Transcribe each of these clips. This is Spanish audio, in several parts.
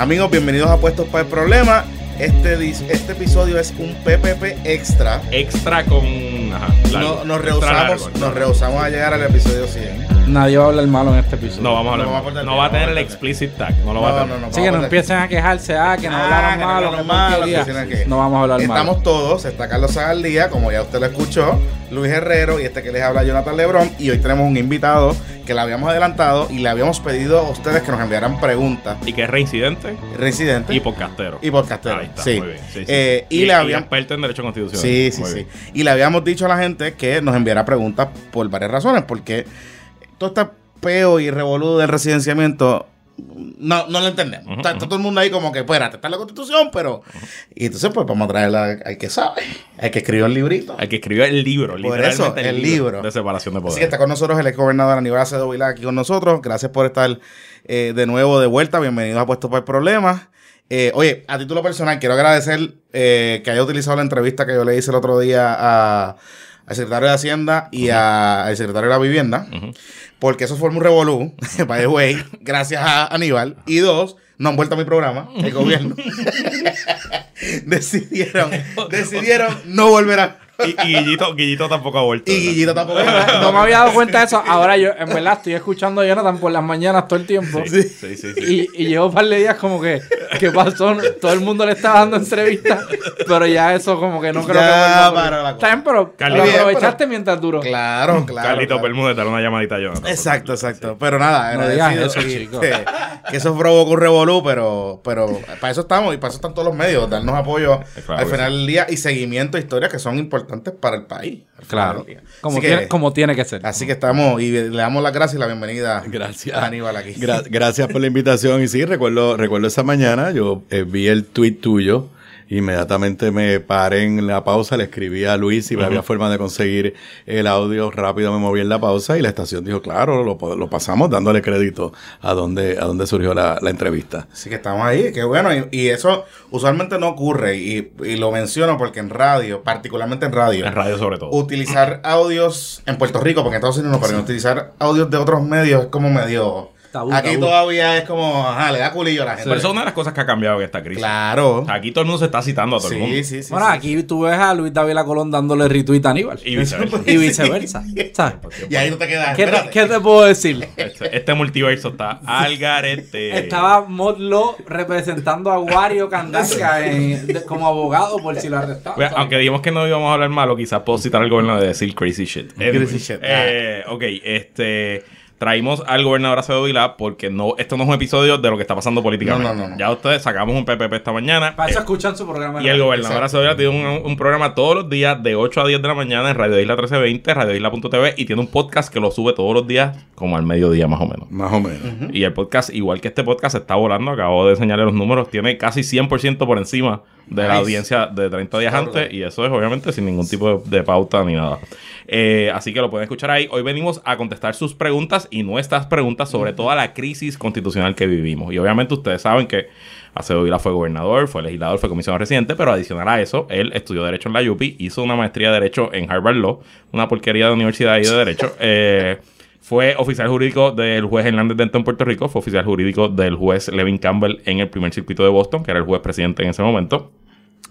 Amigos, bienvenidos a Puestos para el Problema. Este, este episodio es un PPP extra. Extra con. Ajá, largo. No- nos, rehusamos, largo. nos rehusamos a llegar al episodio 100. Nadie va a hablar malo en este episodio. No vamos a hablar. No No, va a no va tener el no explicit tag. No lo va a No, tener. no, no. Así que no empiecen a quejarse, ah, que no Ah, hablaron que no malo, que malo, que No vamos a hablar malo. Estamos todos, está Carlos Zagaldía, como ya usted lo escuchó, Luis Herrero y este que les habla Jonathan Lebrón. Y hoy tenemos un invitado que le habíamos adelantado y le habíamos pedido a ustedes que nos enviaran preguntas. Y que es reincidente Residente y podcastero. y podcastero. Ahí está, sí. muy bien. Sí, sí. Eh, y, y, le habíamos. experto en derecho constitucional. Sí, sí, Muy sí. bien. Y le habíamos dicho a la gente que nos enviara preguntas por varias razones, porque todo este peo y revolú del residenciamiento no, no lo entendemos. Está, está todo el mundo ahí como que, espérate, está la constitución, pero... Y entonces pues vamos a traer al que sabe, al que escribió el librito. Al que escribió el libro, Por literalmente eso, el libro. de separación de Así que está con nosotros el ex gobernador Aníbal Acedo Vilá aquí con nosotros. Gracias por estar eh, de nuevo de vuelta. Bienvenidos a Puesto para el Problema. Eh, oye, a título personal, quiero agradecer eh, que haya utilizado la entrevista que yo le hice el otro día a- al secretario de Hacienda y a- al secretario de la Vivienda, Ujú. Porque eso formó un revolú, by the way, gracias a Aníbal. Y dos, no han vuelto a mi programa, el gobierno. decidieron, decidieron no volver a... Y, y Guillito, Guillito tampoco ha vuelto. Y ¿verdad? Guillito tampoco. No me había dado cuenta de eso. Ahora yo, en verdad, estoy escuchando a Jonathan por las mañanas todo el tiempo. Sí, sí, sí. sí. Y, y llevo un par de días como que, ¿qué pasó? Todo el mundo le estaba dando entrevistas, pero ya eso como que no creo Ya que vuelva pero Carly, lo bien, aprovechaste pero- mientras duró. Claro, claro. Carlito claro. Bermúdez, dale una llamadita a Jonathan. Exacto, exacto. Pero nada, No digas eso, chico. Que, que eso provocó un revolú, pero, pero para eso estamos y para eso están todos los medios, darnos apoyo Claro al final del día y seguimiento de historias que son importantes para el país. Claro. Como tiene, que, como tiene que ser. así que estamos y le damos las gracias y la bienvenida Gracias. a Aníbal aquí. Gra- gracias por la invitación. Y sí, recuerdo, recuerdo esa mañana, yo eh, vi el tweet tuyo. Inmediatamente me paré en la pausa, le escribí a Luis si había forma de conseguir el audio. Rápido me moví en la pausa y la estación dijo, claro, lo, pasamos dándole crédito a donde, a donde surgió la, la entrevista. Así que estamos ahí, qué bueno. Y, y eso usualmente no ocurre y, y lo menciono porque en radio, particularmente en radio, En radio sobre todo. utilizar audios en Puerto Rico, porque en Estados Unidos no, pero utilizar audios de otros medios es como medio... Tabú, aquí tabú. todavía es como, ajá, le da culillo a la gente. Pero eso es una de las cosas que ha cambiado en esta crisis. Claro. O sea, aquí todo el mundo se está citando a todo el mundo. Sí, sí, sí. bueno, sí. aquí tú ves a Luis David Colón dándole retweet a Aníbal. Y viceversa. Y viceversa. ¿Sabes? Y ahí no te quedas. ¿Qué te, espérate. qué te puedo decir? Este, este multiverso está al garete. Estaba Modlo representando a Wario en- de- como abogado por si lo arrestaban. Bueno, aunque dijimos que no íbamos a hablar malo, quizás puedo citar al gobernador de decir crazy shit. Crazy shit. Eh, ok, este. Traímos al gobernador Acevedo Vilá porque no, esto no es un episodio de lo que está pasando políticamente. No, no, no, no. Ya ustedes sacamos un PPP esta mañana. Para eso eh, escuchan su programa. y el gobernador. Acevedo Vilá tiene un, un programa todos los días de 8 a 10 de la mañana en Radio Isla 1320, Radio Isla.tv y tiene un podcast que lo sube todos los días como al mediodía más o menos. Más o menos. Y el podcast, igual que este podcast, está volando. Acabo de enseñarle los números. Tiene casi 100% por encima de la audiencia de 30 días antes. Y eso es obviamente sin ningún tipo de, de pauta ni nada. Eh, así que lo pueden escuchar ahí. Hoy venimos a contestar sus preguntas y nuestras preguntas sobre toda la crisis constitucional que vivimos. Y obviamente ustedes saben que Acevedo Vila fue gobernador, fue legislador, fue comisionado residente, pero adicional a eso, él estudió Derecho en la UPI, hizo una maestría de Derecho en Harvard Law, una porquería de universidad ahí de Derecho. Eh, fue oficial jurídico del juez Hernández Dento en Puerto Rico. Fue oficial jurídico del juez Levin Campbell en el primer circuito de Boston, que era el juez presidente en ese momento.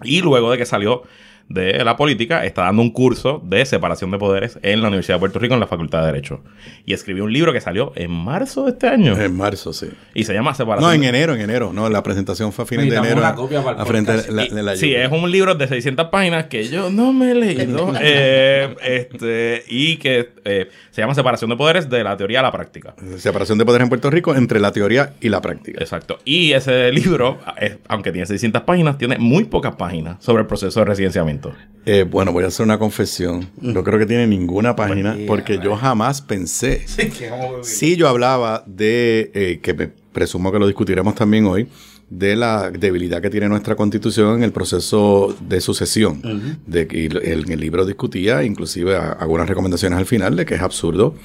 Y luego de que salió de la política, está dando un curso de separación de poderes en la Universidad de Puerto Rico en la Facultad de Derecho. Y escribió un libro que salió en marzo de este año. En marzo, sí. y se llama Separación No, en de- enero, en enero. No, la presentación fue a fines de enero. una copia para el a frente podcast. de la, Y- de la sí, es un libro de 600 páginas que yo no me he leído. eh, este, y que eh, se llama Separación de Poderes de la teoría a la práctica. Separación de poderes en Puerto Rico entre la teoría y la práctica. Exacto. Y ese libro, eh, aunque tiene 600 páginas, tiene muy pocas páginas sobre el proceso de residenciamiento. Eh, bueno, voy a hacer una confesión. No creo que tiene ninguna página porque yo jamás pensé. Sí, yo hablaba de, eh, que me presumo que lo discutiremos también hoy, de la debilidad que tiene nuestra constitución en el proceso de sucesión. de que el, el- el libro discutía, inclusive a- algunas recomendaciones al final, de que es absurdo.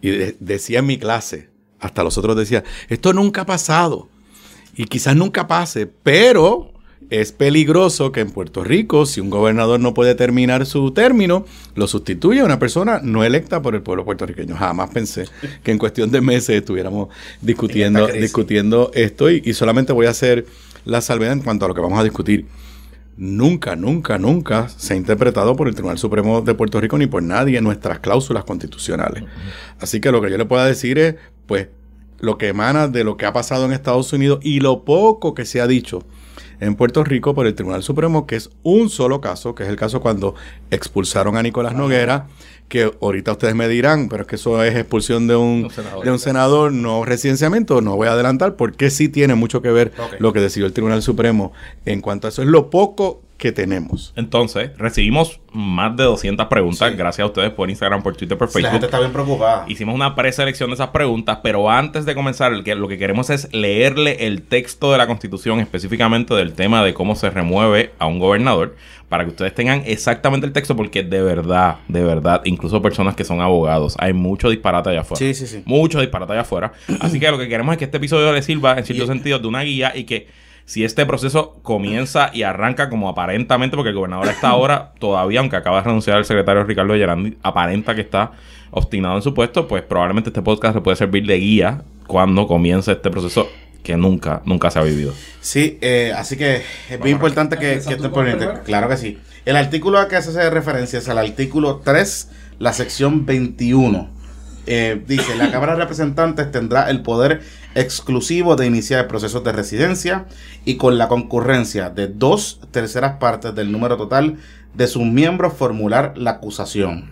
Y de- decía en mi clase, hasta los otros decía, esto nunca ha pasado. Y quizás nunca pase, pero es peligroso que en Puerto Rico, si un gobernador no puede terminar su término, lo sustituya una persona no electa por el pueblo puertorriqueño. Jamás pensé que en cuestión de meses estuviéramos discutiendo, discutiendo esto y, y solamente voy a hacer la salvedad en cuanto a lo que vamos a discutir. Nunca, nunca, nunca se ha interpretado por el Tribunal Supremo de Puerto Rico ni por nadie en nuestras cláusulas constitucionales. Así que lo que yo le pueda decir es, pues, lo que emana de lo que ha pasado en Estados Unidos y lo poco que se ha dicho en Puerto Rico por el Tribunal Supremo, que es un solo caso, que es el caso cuando expulsaron a Nicolás Noguera, que ahorita ustedes me dirán, pero es que eso es expulsión de un, Un senador. de un senador, no residenciamiento, no voy a adelantar, porque sí tiene mucho que ver lo que decidió el Tribunal Supremo en cuanto a eso. Es lo poco que tenemos. Entonces, recibimos más de 200 preguntas. Sí. Gracias a ustedes por Instagram, por Twitter, por La Facebook. gente está bien preocupada. Hicimos una preselección de esas preguntas, pero antes de comenzar, lo que queremos es leerle el texto de la Constitución, específicamente del tema de cómo se remueve a un gobernador, para que ustedes tengan exactamente el texto, porque de verdad, de verdad, incluso personas que son abogados, hay mucho disparate allá afuera. Sí, sí, sí. Mucho disparate allá afuera. Así que lo que queremos es que este episodio le sirva, en cierto Y- sentido, de una guía y que si este proceso comienza y arranca como aparentemente, porque el gobernador está ahora todavía, aunque acaba de renunciar el secretario Ricardo Gerandi, aparenta que está obstinado en su puesto, pues probablemente este podcast le puede servir de guía cuando comience este proceso que nunca, nunca se ha vivido. Sí, eh, así que es bien importante que, que. Claro que sí. El artículo a que se hace referencia es al artículo 3, la sección 21. Eh, dice, la Cámara de Representantes tendrá el poder exclusivo de iniciar procesos de residencia y con la concurrencia de dos terceras partes del número total de sus miembros formular la acusación.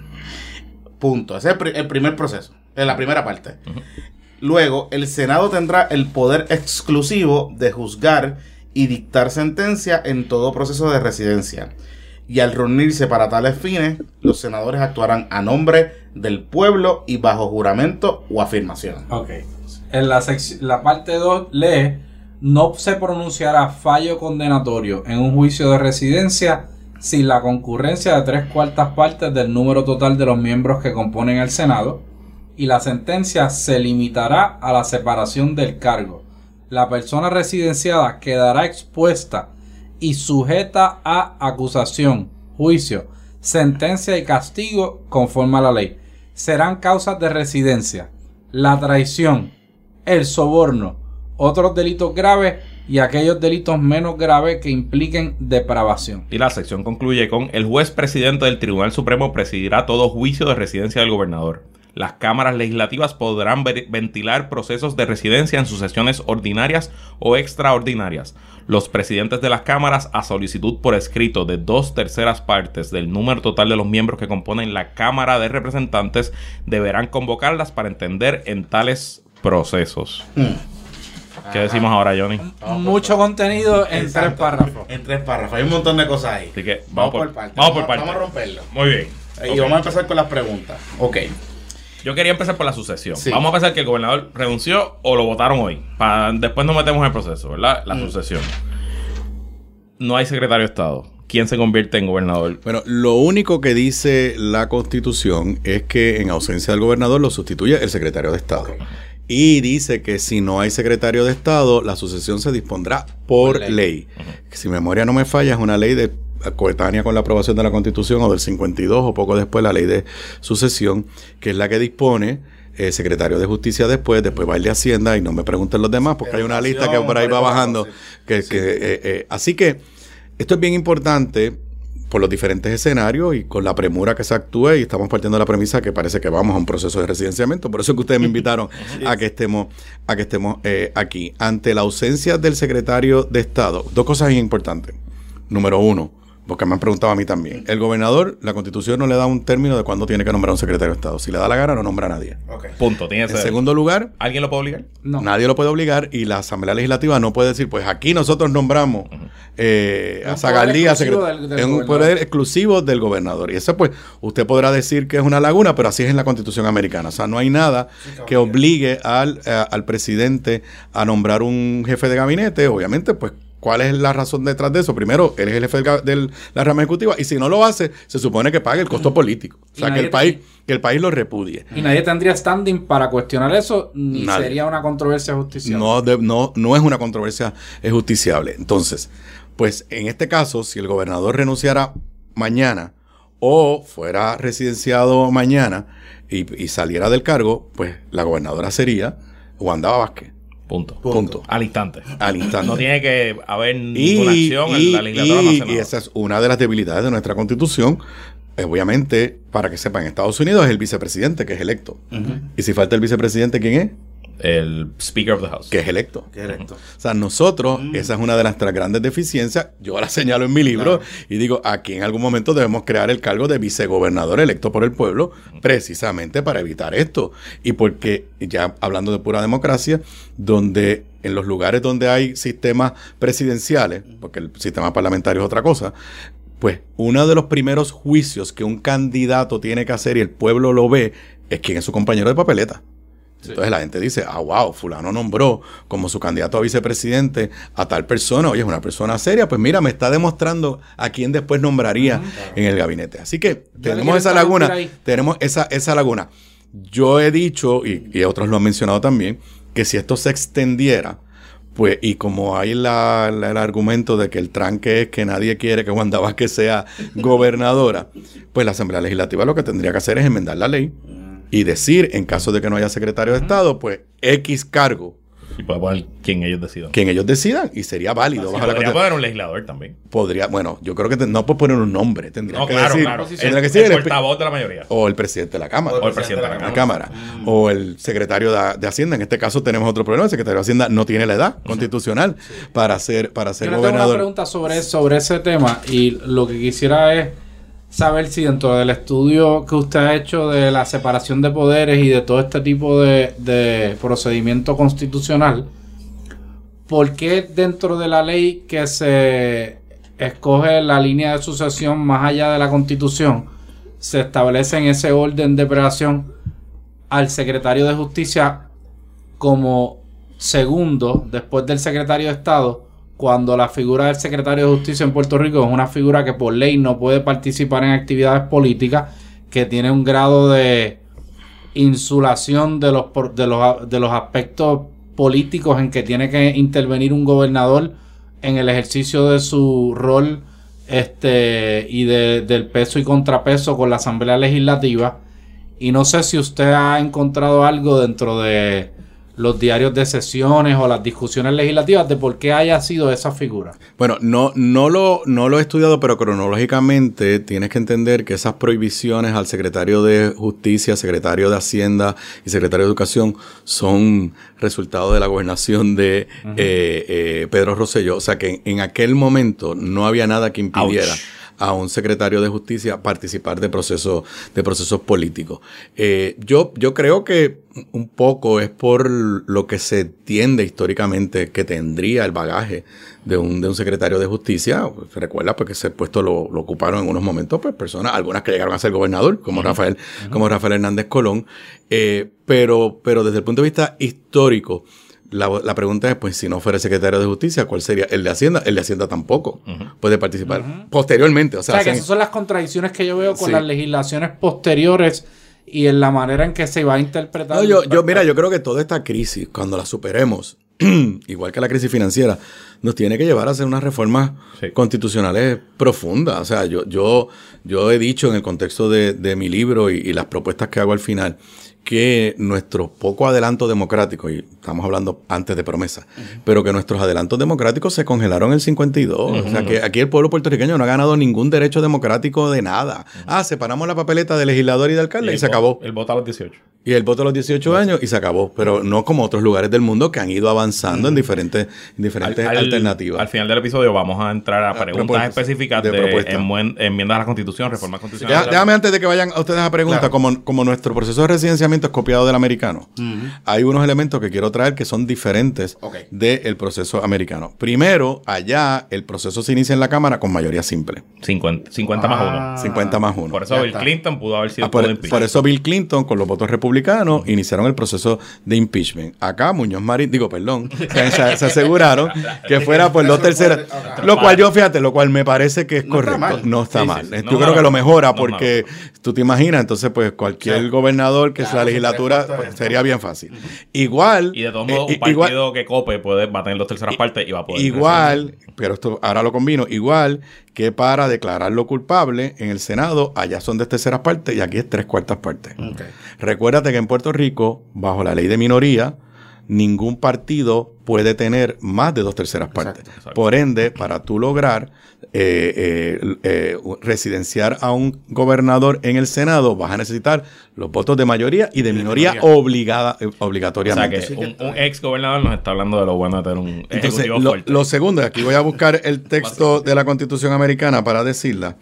Punto. Ese es el, pri- el primer proceso, en la primera parte. Luego, el Senado tendrá el poder exclusivo de juzgar y dictar sentencia en todo proceso de residencia. Y al reunirse para tales fines, los senadores actuarán a nombre del pueblo y bajo juramento o afirmación. Ok. En la, la parte 2 lee, no se pronunciará fallo condenatorio en un juicio de residencia sin la concurrencia de tres cuartas partes del número total de los miembros que componen el Senado y la sentencia se limitará a la separación del cargo. La persona residenciada quedará expuesta y sujeta a acusación, juicio, sentencia y castigo conforme a la ley. Serán causas de residencia, la traición, el soborno, otros delitos graves y aquellos delitos menos graves que impliquen depravación. Y la sección concluye con el juez presidente del Tribunal Supremo presidirá todo juicio de residencia del gobernador. Las cámaras legislativas podrán ver- ventilar procesos de residencia en sus sesiones ordinarias o extraordinarias. Los presidentes de las cámaras, a solicitud por escrito de dos terceras partes del número total de los miembros que componen la Cámara de Representantes, deberán convocarlas para entender en tales procesos. Hmm. ¿Qué decimos ahora, Johnny? Mucho contenido en tres Exacto. párrafos. En tres párrafos. Hay un montón de cosas ahí. Así que vamos, por, partes. vamos por partes. Vamos a romperlo. Muy bien. Y Ok. vamos a empezar con las preguntas. Ok. Yo quería empezar por la sucesión. Sí. Vamos a pensar que el gobernador renunció o lo votaron hoy. Pa- después nos metemos en el proceso, ¿verdad? La Mm. sucesión. No hay secretario de Estado. ¿Quién se convierte en gobernador? Bueno, lo único que dice la Constitución es que en ausencia del gobernador lo sustituye el secretario de Estado. Y dice que si no hay secretario de Estado, la sucesión se dispondrá por, Por ley. ley. Si mi memoria no me falla, es una ley de coetánea con la aprobación de la Constitución o del 52 o poco después la ley de sucesión, que es la que dispone el secretario de Justicia después, después va el de Hacienda y no me pregunten los demás porque hay una lista que por ahí va bajando. Que, que, eh, eh, así que esto es bien importante por los diferentes escenarios y con la premura que se actúe y estamos partiendo de la premisa que parece que vamos a un proceso de residenciamiento. Por eso es que ustedes me invitaron a que estemos, a que estemos eh, aquí. Ante la ausencia del secretario de Estado, dos cosas importantes. Número uno, porque me han preguntado a mí también. El gobernador, la constitución no le da un término de cuándo tiene que nombrar un secretario de Estado. Si le da la gana, no nombra a nadie. Punto. Tiene En segundo lugar, ¿Alguien lo puede obligar? No. Nadie lo puede obligar y la Asamblea Legislativa no puede decir, pues aquí nosotros nombramos eh, a Zagaldí, poder a exclusivo secret- del- del es un poder exclusivo del gobernador. Y eso pues usted podrá decir que es una laguna, pero así es en la Constitución americana. O sea, no hay nada que obligue al, eh, al presidente a nombrar un jefe de gabinete, obviamente pues ¿Cuál es la razón detrás de eso? Primero, él es el jefe de la rama ejecutiva y si no lo hace, se supone que pague el costo político. O sea, que el, país, que el país lo repudie. Y nadie tendría standing para cuestionar eso, ni sería una controversia justiciable. No, no, no es una controversia justiciable. Entonces, pues en este caso, si el gobernador renunciara mañana o fuera residenciado mañana y, y saliera del cargo, pues la gobernadora sería Wanda Vázquez. Punto. Punto. Al instante. Al instante. No tiene que haber ninguna acción en la legislatura y, y esa es una de las debilidades de nuestra constitución. Obviamente, para que sepan, en Estados Unidos es el vicepresidente que es electo. Y si falta el vicepresidente, ¿quién es? El Speaker of the House. Que es electo. Que es electo. O sea, nosotros, mm. esa es una de nuestras grandes deficiencias. Yo la señalo en mi libro y digo, aquí en algún momento debemos crear el cargo de vicegobernador electo por el pueblo, precisamente para evitar esto. Y porque, ya hablando de pura democracia, donde en los lugares donde hay sistemas presidenciales, porque el sistema parlamentario es otra cosa, pues uno de los primeros juicios que un candidato tiene que hacer y el pueblo lo ve es quién es su compañero de papeleta. Entonces la gente dice, ah, wow, fulano nombró como su candidato a vicepresidente a tal persona, oye, es una persona seria, pues mira, me está demostrando a quién después nombraría en el gabinete. Así que tenemos esa laguna, tenemos esa, esa laguna. Yo he dicho, y, otros lo han mencionado también, que si esto se extendiera, pues, y como hay la, el argumento de que el tranque es que nadie quiere que Wanda Vázquez sea gobernadora, pues la Asamblea Legislativa lo que tendría que hacer es enmendar la ley y decir, en caso de que no haya secretario de Estado, pues X cargo. Y puede poner quien ellos decidan. Quien ellos decidan y sería válido. podría poner un legislador también. Podría, bueno, yo creo que no puede poner un nombre. Tendría que decir, claro. Tendría que decir el, portavoz de la mayoría. O el presidente de la Cámara. O el presidente de la, Cámara. O el secretario de, Hacienda. En este caso tenemos otro problema. El secretario de Hacienda no tiene la edad constitucional para ser, para ser gobernador. Tengo una pregunta sobre, sobre ese tema y lo que quisiera es saber si dentro del estudio que usted ha hecho de la separación de poderes y de todo este tipo de, procedimiento constitucional, ¿por qué dentro de la ley que se escoge la línea de sucesión más allá de la constitución, se establece en ese orden de operación al secretario de justicia como segundo después del secretario de Estado? Cuando la figura del secretario de Justicia en Puerto Rico es una figura que por ley no puede participar en actividades políticas, que tiene un grado de insulación de los, de los, de los aspectos políticos en que tiene que intervenir un gobernador en el ejercicio de su rol este, y del peso y contrapeso con la Asamblea Legislativa. Y no sé si usted ha encontrado algo dentro de los diarios de sesiones o las discusiones legislativas de por qué haya sido esa figura. Bueno, no, no, lo, no lo he estudiado, pero cronológicamente tienes que entender que esas prohibiciones al secretario de Justicia, secretario de Hacienda y secretario de Educación son resultado de la gobernación de eh, eh, Pedro Rosselló. O sea que en, aquel momento no había nada que impidiera a un secretario de justicia participar de procesos de procesos políticos. Eh, yo, yo creo que un poco es por lo que se entiende históricamente que tendría el bagaje de un, de un secretario de justicia. Se recuerda porque ese puesto lo, lo, ocuparon en unos momentos pues personas, algunas que llegaron a ser gobernador, como Rafael, como Rafael Hernández Colón. Eh, pero, pero desde el punto de vista histórico, la, pregunta es, pues, si no fuera secretario de Justicia, ¿cuál sería? El de Hacienda. El de Hacienda tampoco puede participar posteriormente. O sea, que esas son las contradicciones que yo veo con las legislaciones posteriores y en la manera en que se va a interpretar. yo, yo, mira, yo creo que toda esta crisis, cuando la superemos, igual que la crisis financiera, nos tiene que llevar a hacer unas reformas constitucionales profundas. O sea, yo, yo, yo he dicho en el contexto de, de mi libro y las propuestas que hago al final, que nuestro poco adelanto democrático, y estamos hablando antes de promesa, pero que nuestros adelantos democráticos se congelaron en el 52. O sea que aquí el pueblo puertorriqueño no ha ganado ningún derecho democrático de nada. Ah, separamos la papeleta de legislador y de alcalde y, se acabó. El voto a los 18. Y el voto a los 18 años y se acabó. Pero no como otros lugares del mundo que han ido avanzando en diferentes, diferentes alternativas. Al final del episodio vamos a entrar a preguntas específicas de, de enmiendas a la Constitución, reformas constitucionales. déjame antes de que vayan a ustedes a preguntas, como, como nuestro proceso de residenciamiento es copiado del americano, hay unos elementos que quiero traer que son diferentes del proceso americano. Primero, allá el proceso se inicia en la Cámara con mayoría simple. 50, 50 más 1. 50 más 1. Por eso Bill Clinton pudo haber sido ah, por, por, eso Bill Clinton, con los votos republicanos, iniciaron el proceso de impeachment. Acá Muñoz Marín, digo, perdón, se, aseguraron que fuera por Eso dos terceras. Lo cual yo, fíjate, lo cual me parece que es No correcto. No está Sí, mal. sí, sí. Yo No, creo que lo mejora No, porque tú te imaginas, entonces pues cualquier gobernador que sea Claro, la legislatura pues, cuartos. sería bien fácil. Igual. Y de todos eh, modos, un igual, partido que cope puede, va a tener dos terceras partes y va a poder. Igual, pero esto ahora lo combino, igual que para declararlo culpable en el Senado, allá son de terceras partes y aquí es tres cuartas partes. Ok. Recuérdate que en Puerto Rico, bajo la ley de minoría, ningún partido puede tener más de dos terceras partes. exacto. Por ende, para tú lograr eh, eh, eh, residenciar a un gobernador en el Senado, vas a necesitar los votos de mayoría y de minoría, minoría. obligada, eh, O sea obligatoriamente. que un, un ex gobernador nos está hablando de lo bueno de tener un Entonces, ejecutivo lo, fuerte. lo segundo, aquí voy a buscar el texto de la Constitución Americana para decirla.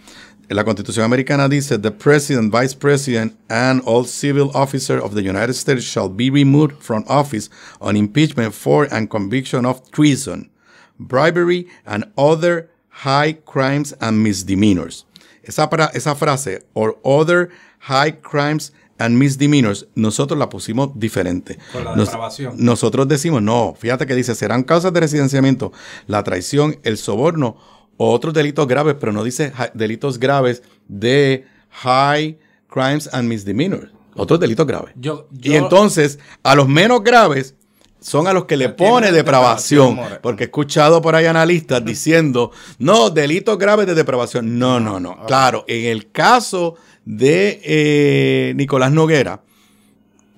La Constitución Americana dice, The President, Vice President, and all civil officer of the United States shall be removed from office on impeachment for and conviction of treason, bribery, and other high crimes and misdemeanors. Esa, pra- esa frase, or other high crimes and misdemeanors, nosotros la pusimos diferente. Con la Nos- nosotros decimos, no, fíjate que dice, serán causas de residenciamiento, la traición, el soborno o otros delitos graves, pero no dice delitos graves de high crimes and misdemeanors, otros delitos graves. Yo, y entonces, a los menos graves son a los que le pone depravación, depravación porque he escuchado por ahí analistas diciendo, no, delitos graves de depravación. No, no, no. Claro, en el caso de eh, Nicolás Noguera,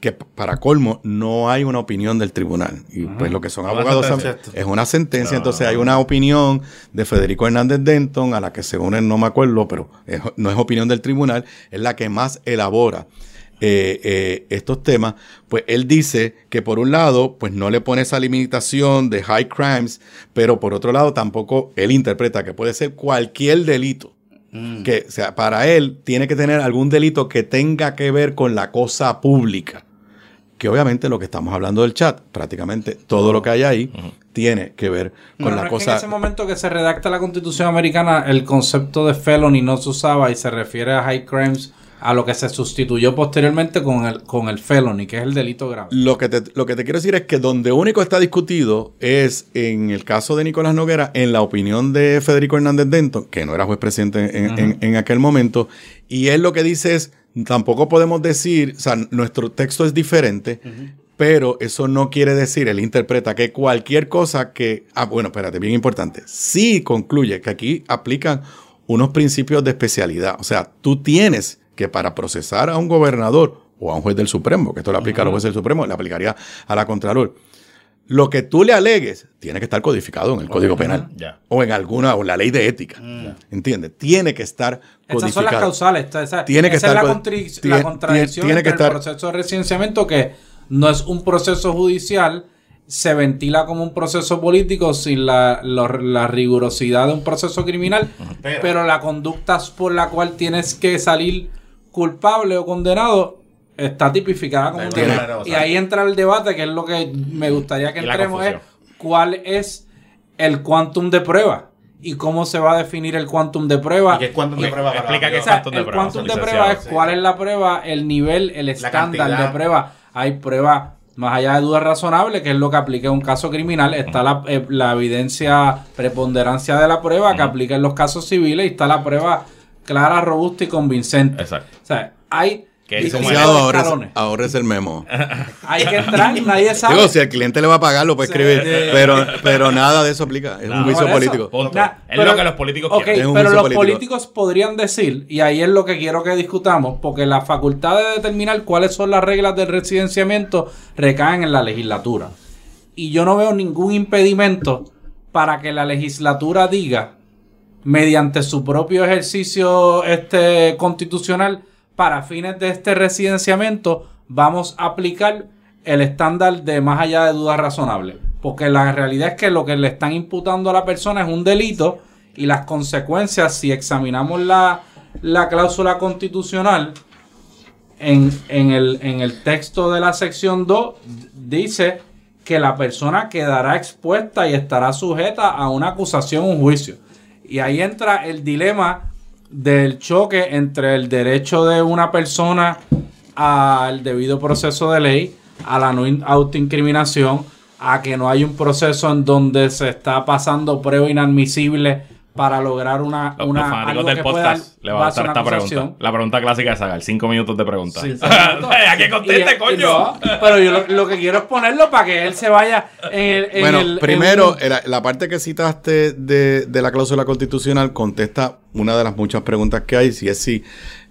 que para colmo no hay una opinión del tribunal. Y pues lo que son abogados saben- es una sentencia, No, entonces hay una opinión de Federico Hernández Denton, a la que según él no me acuerdo, pero es- no es opinión del tribunal, es la que más elabora eh, eh, estos temas. Pues él dice que por un lado, pues no le pone esa limitación de high crimes, pero por otro lado tampoco él interpreta que puede ser cualquier delito que o sea, para él tiene que tener algún delito que tenga que ver con la cosa pública. Que obviamente lo que estamos hablando del chat, prácticamente todo lo que hay ahí tiene que ver con la no es que cosa. en ese momento que se redacta la Constitución Americana, el concepto de felony no se usaba y se refiere a high crimes, a lo que se sustituyó posteriormente con el, con el felony, que es el delito grave. Lo que, te, lo que te quiero decir es que donde único está discutido es en el caso de Nicolás Noguera, en la opinión de Federico Hernández Denton, que no era juez presidente en, en- en aquel momento, y él lo que dice es, tampoco podemos decir, o sea, nuestro texto es diferente, pero eso no quiere decir, él interpreta que cualquier cosa que, ah, bueno, espérate, bien importante, sí concluye que aquí aplican unos principios de especialidad, o sea, tú tienes que para procesar a un gobernador o a un juez del Supremo, que esto le aplica a los jueces del Supremo, le aplicaría a la Contralor. Lo que tú le alegues tiene que estar codificado en el Código Penal ya. o en alguna o en la ley de ética. ¿Entiendes? Tiene que estar codificado. Estas son las causales. esta- esa- Tiene que esa estar es la, contri- tiene- la contradicción tiene que entre estar- el proceso de residenciamiento que no es un proceso judicial, se ventila como un proceso político sin la, la rigurosidad de un proceso criminal, Pero- pero, la conducta por la cual tienes que salir culpable o condenado está tipificada como un Tiene- delito. Y ahí entra el debate, que es lo que me gustaría que entremos, es cuál es el quantum de prueba y cómo se va a definir el quantum de prueba. ¿Y qué es cuánto de prueba para explica qué sea, quantum de el prueba, quantum de prueba es cuál es la prueba, el nivel, el estándar de prueba. Hay pruebas más allá de dudas razonables, que es lo que aplica en un caso criminal. Está la, eh, la evidencia, preponderancia de la prueba que aplica en los casos civiles y está la prueba clara, robusta y convincente. Exacto. O sea, hay Que es escalones. ahorres el memo. Hay que entrar, nadie sabe. Digo, si el cliente le va a pagar, lo puede escribir. sí. Pero, pero nada de eso aplica. Es No, un juicio político. Nah, es lo que los políticos Ok, quieren. Es un pero los político. políticos podrían decir, y ahí es lo que quiero que discutamos, porque la facultad de determinar cuáles son las reglas del residenciamiento recaen en la legislatura. Y yo no veo ningún impedimento para que la legislatura diga, mediante su propio ejercicio este constitucional, para fines de este residenciamiento, vamos a aplicar el estándar de más allá de dudas razonables. Porque la realidad es que lo que le están imputando a la persona es un delito y las consecuencias, si examinamos la, la cláusula constitucional, en, en el, en el texto de la sección 2 dice que la persona quedará expuesta y estará sujeta a una acusación, un juicio. Y ahí entra el dilema del choque entre el derecho de una persona al debido proceso de ley, a la no in- autoincriminación, a que no hay un proceso en donde se está pasando prueba inadmisible para lograr una, Los, una los fanáticos algo del que pueda podcast le van a esta pregunta. La pregunta clásica de Sagar. Cinco minutos de pregunta. Sí. ¿A qué conteste, Y- y coño? no, pero yo lo, lo que quiero es ponerlo para que él se vaya en el. en Bueno, el- en primero, un- la, la parte que citaste de, de la cláusula constitucional contesta una de las muchas preguntas que hay, si es si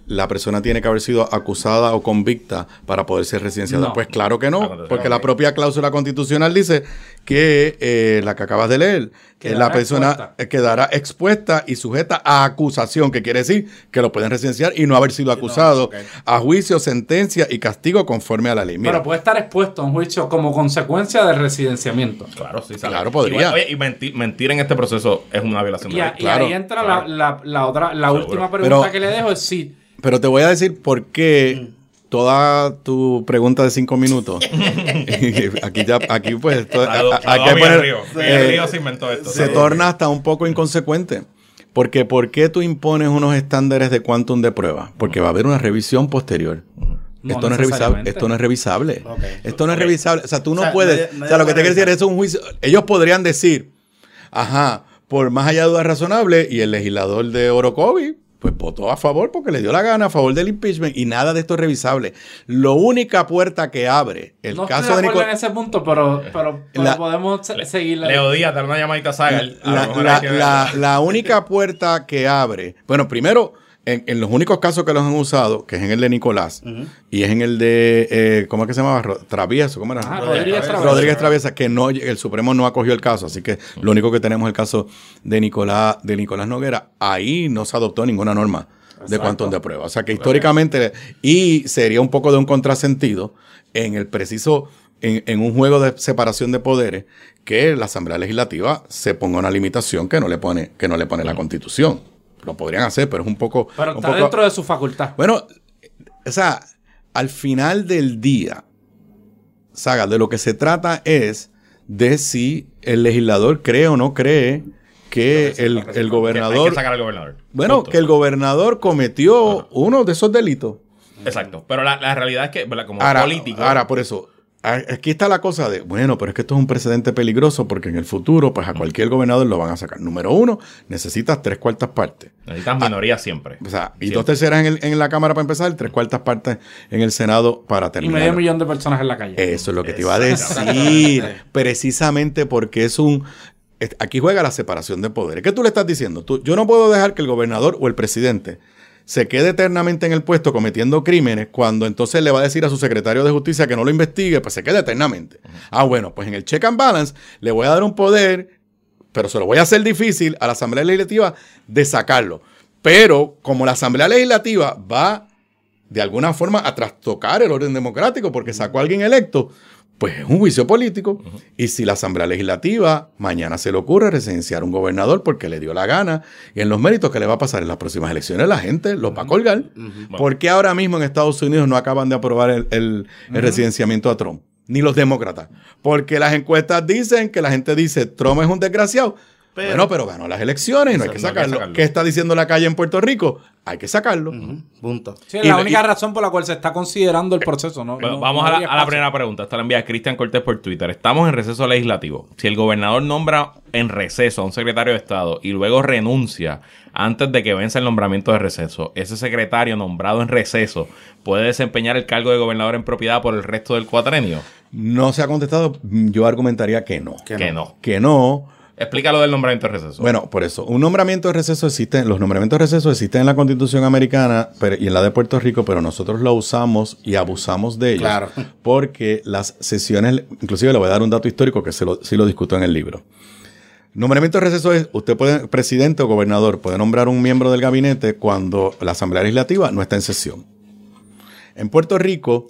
la persona tiene que haber sido acusada o convicta para poder ser residenciada. No. Pues claro que no, porque la propia cláusula constitucional dice que eh, la que acabas de leer, que Quedará la persona expuesta. eh, quedará expuesta y sujeta a acusación, que quiere decir que lo pueden residenciar y no haber sido acusado a juicio, sentencia y castigo conforme a la ley. Mira, pero puede estar expuesto a un juicio como consecuencia del residenciamiento. Claro, sí, Sagar. Claro, podría. Y, oye, y mentir, mentir en este proceso es una violación de Y, la a- ley. y Claro, ahí entra claro. la, la- la otra, la Seguro. última pregunta Pero- que le dejo es si Pero te voy a decir por qué toda tu pregunta de cinco minutos. aquí ya, aquí pues a- poner- Río. eh, Río se inventó esto. se torna hasta un poco inconsecuente. Porque ¿por qué tú impones unos estándares de quantum de prueba? Porque va a haber una revisión posterior. No esto no es revisable. Esto no es revisable. Esto no es revisable. O sea, tú no O sea, puedes. nadie- nadie o sea, lo que te quiero decir es un juicio. Ellos podrían decir, ajá, por más allá de dudas razonables, y el legislador de Orocovi, pues votó a favor porque le dio la gana a favor del impeachment y nada de esto es revisable. La única puerta que abre el no caso estoy de en ese punto, pero, pero, pero La- podemos se- seguir Leo Díaz, dale una llamadita a Sagar. A lo La, la- la única puerta que abre, bueno, primero, en, en los únicos casos que los han usado, que es en el de Nicolás y es en el de, eh, ¿cómo es que se llama? Ro- Travieso, ¿cómo era? Ah, Rodríguez Rodríguez Traviesa, que no, el Supremo no acogió el caso, así que lo único que tenemos es el caso de Nicolás, de Nicolás Noguera. Ahí no se adoptó ninguna norma de cuantón de prueba. O sea que históricamente, y sería un poco de un contrasentido en el preciso, en, en un juego de separación de poderes, que la Asamblea Legislativa se ponga una limitación que no le pone, que no le pone la Constitución. Lo podrían hacer, pero es un poco. Pero un está poco- dentro de su facultad. bueno, o sea, al final del día, Saga, de lo que se trata es de si el legislador cree o no cree que el, el Que Hay gobernador. que sacar al gobernador. Bueno, Punto. que el gobernador cometió uno de esos delitos. Exacto. Pero la, la realidad es que, ¿verdad? como Ahora, político. ahora, por eso, aquí está la cosa de, bueno, pero es que esto es un precedente peligroso porque en el futuro, pues a cualquier gobernador lo van a sacar. Número uno, necesitas tres cuartas partes. necesitas minoría siempre. O sea, y Siempre. dos terceras en, el- en la Cámara para empezar, tres cuartas partes en el Senado para Y terminar. medio millón de personas en la calle. Eso es lo que te iba a decir. precisamente porque es un. Aquí juega la separación de poderes. ¿Qué tú le estás diciendo? Tú- yo no puedo dejar que el gobernador o el presidente se quede eternamente en el puesto cometiendo crímenes cuando entonces le va a decir a su secretario de justicia que no lo investigue, pues se quede eternamente. Ah, bueno, pues en el check and balance le voy a dar un poder, pero se lo voy a hacer difícil a la Asamblea Legislativa de sacarlo. Pero como la Asamblea Legislativa va de alguna forma a trastocar el orden democrático porque sacó a alguien electo, pues es un juicio político. Y si la Asamblea Legislativa mañana se le ocurre residenciar un gobernador porque le dio la gana, y en los méritos que le va a pasar en las próximas elecciones, la gente lo va a colgar. ¿Por qué ahora mismo en Estados Unidos no acaban de aprobar el, el- el residenciamiento a Trump? Ni los demócratas. Porque las encuestas dicen que la gente dice Trump es un desgraciado. Pero- bueno, pero ganó las elecciones y no hay que Exacto, no hay que sacarlo. sacarlo. ¿Qué está diciendo la calle en Puerto Rico? Hay que sacarlo. Punto. Sí, es Y- la y- única razón por la cual se está considerando el proceso. ¿no? Bueno, No- vamos no a, la, a primera pregunta. Esta la envía Cristian Cortés por Twitter. Estamos en receso legislativo. Si el gobernador nombra en receso a un secretario de Estado y luego renuncia antes de que venza el nombramiento de receso, ese secretario nombrado en receso puede desempeñar el cargo de gobernador en propiedad por el resto del cuatrenio. No se ha contestado. Yo argumentaría que no. Que Que no. no. Que no. Explícalo del nombramiento de receso. Bueno, por eso, un nombramiento de receso existe, los nombramientos de receso existen en la Constitución americana pero- y en la de Puerto Rico, pero nosotros lo usamos y abusamos de ellos. Claro. Porque las sesiones, inclusive le voy a dar un dato histórico que se lo, sí lo discuto en el libro. Nombramiento de receso es, usted puede, presidente o gobernador, puede nombrar un miembro del gabinete cuando la Asamblea Legislativa no está en sesión. En Puerto Rico,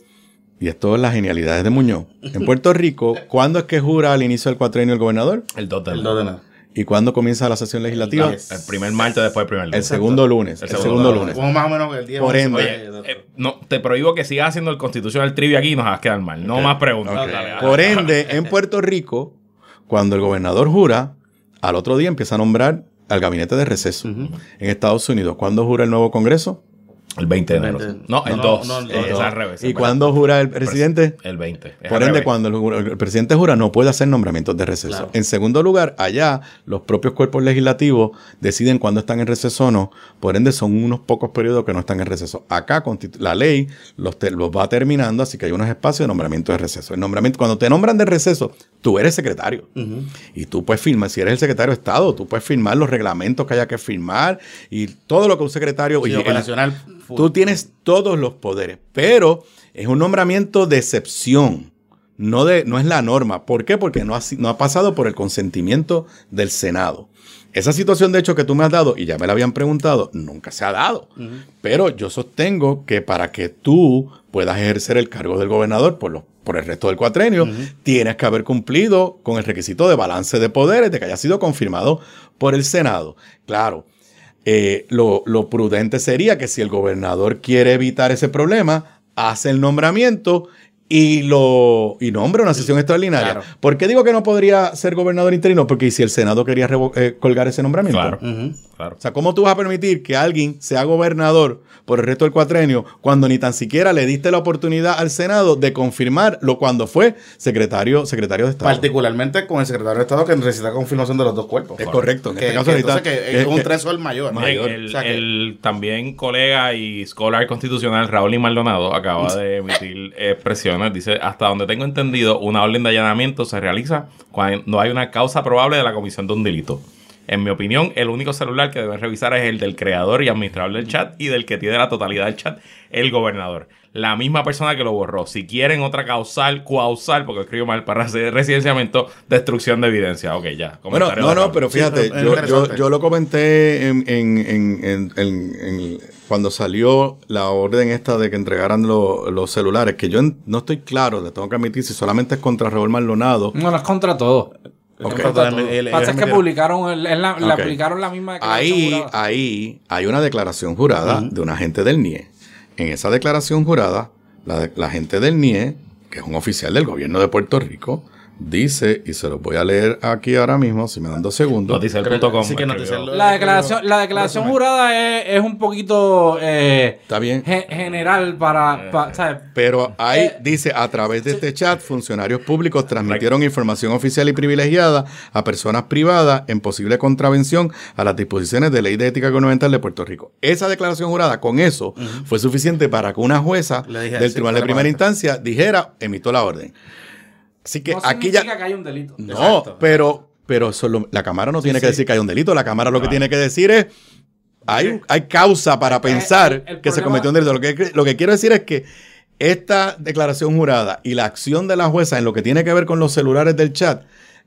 y esto es las genialidades de Muñoz, en Puerto Rico, ¿cuándo es que jura al inicio del cuatrenio el gobernador? el 2 del El 2 de nada. ¿Y cuándo comienza la sesión legislativa? El El 10. primer martes después del primer El lunes. segundo lunes. El El, segundo segundo, lunes. lunes. Como más o menos el 10. Por 11, ende. eh, Oye, eh, no, te prohíbo que sigas haciendo el constitucional trivia aquí y nos vas a quedar mal. No más preguntas. Ok. Dale, dale. Por ende, en Puerto Rico, cuando el gobernador jura, al otro día empieza a nombrar al gabinete de receso. En Estados Unidos, ¿cuándo jura el nuevo Congreso? El 20 de enero. 20. No, el No, 2. no, no, es no. al revés. ¿Y cuándo jura el presidente? El 20. Es Por ende, revés. cuando el, presidente jura, no puede hacer nombramientos de receso. Claro. En segundo lugar, allá los propios cuerpos legislativos deciden cuándo están en receso o no. Por ende, son unos pocos periodos que no están en receso. Acá la ley los, te- los va terminando, así que hay unos espacios de nombramiento de receso. El nombramiento, cuando te nombran de receso, tú eres secretario. Y tú puedes firmar, si eres el secretario de Estado, tú puedes firmar los reglamentos que haya que firmar y todo lo que un secretario... Sí, y el- Tú tienes todos los poderes, pero es un nombramiento de excepción. No, de, no es la norma. ¿Por qué? Porque no ha, no ha pasado por el consentimiento del Senado. Esa situación, de hecho, que tú me has dado, y ya me la habían preguntado, nunca se ha dado. Pero yo sostengo que para que tú puedas ejercer el cargo del gobernador por, los, por el resto del cuatrenio, tienes que haber cumplido con el requisito de balance de poderes, de que haya sido confirmado por el Senado. Claro, eh, lo, lo prudente sería que si el gobernador quiere evitar ese problema, hace el nombramiento y lo y nombra una sesión extraordinaria. Claro. ¿Por qué digo que no podría ser gobernador interino? Porque ¿y si el Senado quería eh, colgar ese nombramiento. Claro. Claro. O sea, ¿cómo tú vas a permitir que alguien sea gobernador por el resto del cuatrenio cuando ni tan siquiera le diste la oportunidad al Senado de confirmarlo cuando fue secretario, secretario de Estado? Particularmente con el secretario de Estado que necesita confirmación de los dos cuerpos. Es correcto. En Que, este caso que necesita- entonces que es un que- tresor mayor. Miren, mayor. el, O sea que- el también colega y scholar constitucional Raúl y Maldonado acaba de emitir expresiones. Dice, hasta donde tengo entendido, una orden de allanamiento se realiza cuando hay una causa probable de la comisión de un delito. En mi opinión, el único celular que deben revisar es el del creador y administrador del chat y del que tiene la totalidad del chat, el gobernador. La misma persona que lo borró. Si quieren otra causal, causal, porque escribo mal, para hacer residenciamiento, destrucción de evidencia. Ok, ya. Bueno, no, no, pero fíjate, yo, yo, interesante. yo lo comenté en, en- en- en- en- en- cuando salió la orden esta de que entregaran lo- los celulares, que yo en- no estoy claro, le tengo que admitir si solamente es contra Raúl Maldonado. No, no es contra todo. Ok. Es contra todo. El- el- Lo que pasa es que publicaron, el- el- la- le Ok. aplicaron la misma declaración Ahí, jurada. ahí hay una declaración jurada de un agente del NIE. En esa declaración jurada, la, la gente del NIE, que es un oficial del gobierno de Puerto Rico, dice, y se los voy a leer aquí ahora mismo, si me dan dos segundos. Noticel.com Sí, La declaración, la declaración jurada es, es un poquito eh, Está bien. ge- general para, pa- ¿sabes? Pero ahí Eh, dice, a través de este chat, funcionarios públicos transmitieron información oficial y privilegiada a personas privadas en posible contravención a las disposiciones de ley de ética gubernamental de Puerto Rico. Esa declaración jurada, con eso, fue suficiente para que una jueza del sí, Tribunal de Primera instancia dijera, emito la orden. Así que no aquí ya... significa que hay un delito. No, Exacto. pero, pero eso lo- la Cámara no tiene que decir que hay un delito. La Cámara lo que tiene que decir es hay, hay causa para pensar el- el que se cometió un delito. Lo que, lo que quiero decir es que esta declaración jurada y la acción de la jueza en lo que tiene que ver con los celulares del chat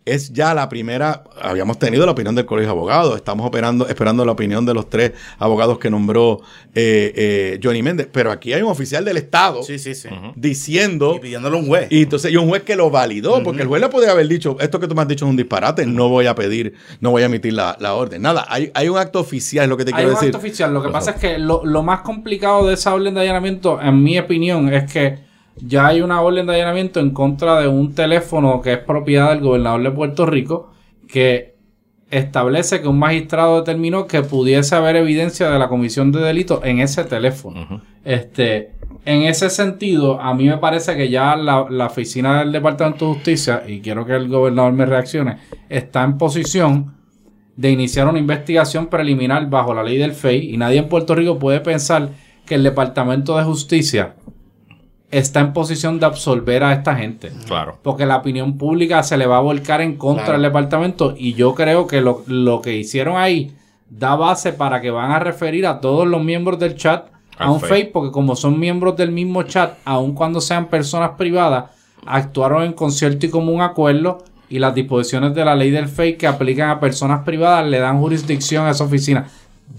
es ya la primera, habíamos tenido la opinión del Colegio de Abogados, estamos operando, esperando la opinión de los tres abogados que nombró eh, eh, Johnny Méndez, pero aquí hay un oficial del Estado Sí, sí, sí. diciendo Y pidiéndole un juez. y entonces, y un juez que lo validó, porque el juez le podría haber dicho, esto que tú me has dicho es un disparate, no voy a pedir, no voy a emitir la, la orden. Nada, hay, hay un acto oficial, es lo que te Hay quiero un decir. acto oficial. Lo que pasa es que lo, lo más complicado de esa orden de allanamiento, en mi opinión, es que ya hay una orden de allanamiento en contra de un teléfono que es propiedad del gobernador de Puerto Rico que establece que un magistrado determinó que pudiese haber evidencia de la comisión de delito en ese teléfono. Este, en ese sentido, a mí me parece que ya la, la oficina del Departamento de Justicia, y quiero que el gobernador me reaccione, está en posición de iniciar una investigación preliminar bajo la ley del FEI y nadie en Puerto Rico puede pensar que el Departamento de Justicia está en posición de absolver a esta gente. Claro. Porque la opinión pública se le va a volcar en contra Claro. del departamento y yo creo que lo, lo que hicieron ahí da base para que van a referir a todos los miembros del chat a un. FEI porque como son miembros del mismo chat, aun cuando sean personas privadas, actuaron en concierto y común acuerdo y las disposiciones de la ley del FEI que aplican a personas privadas le dan jurisdicción a esa oficina.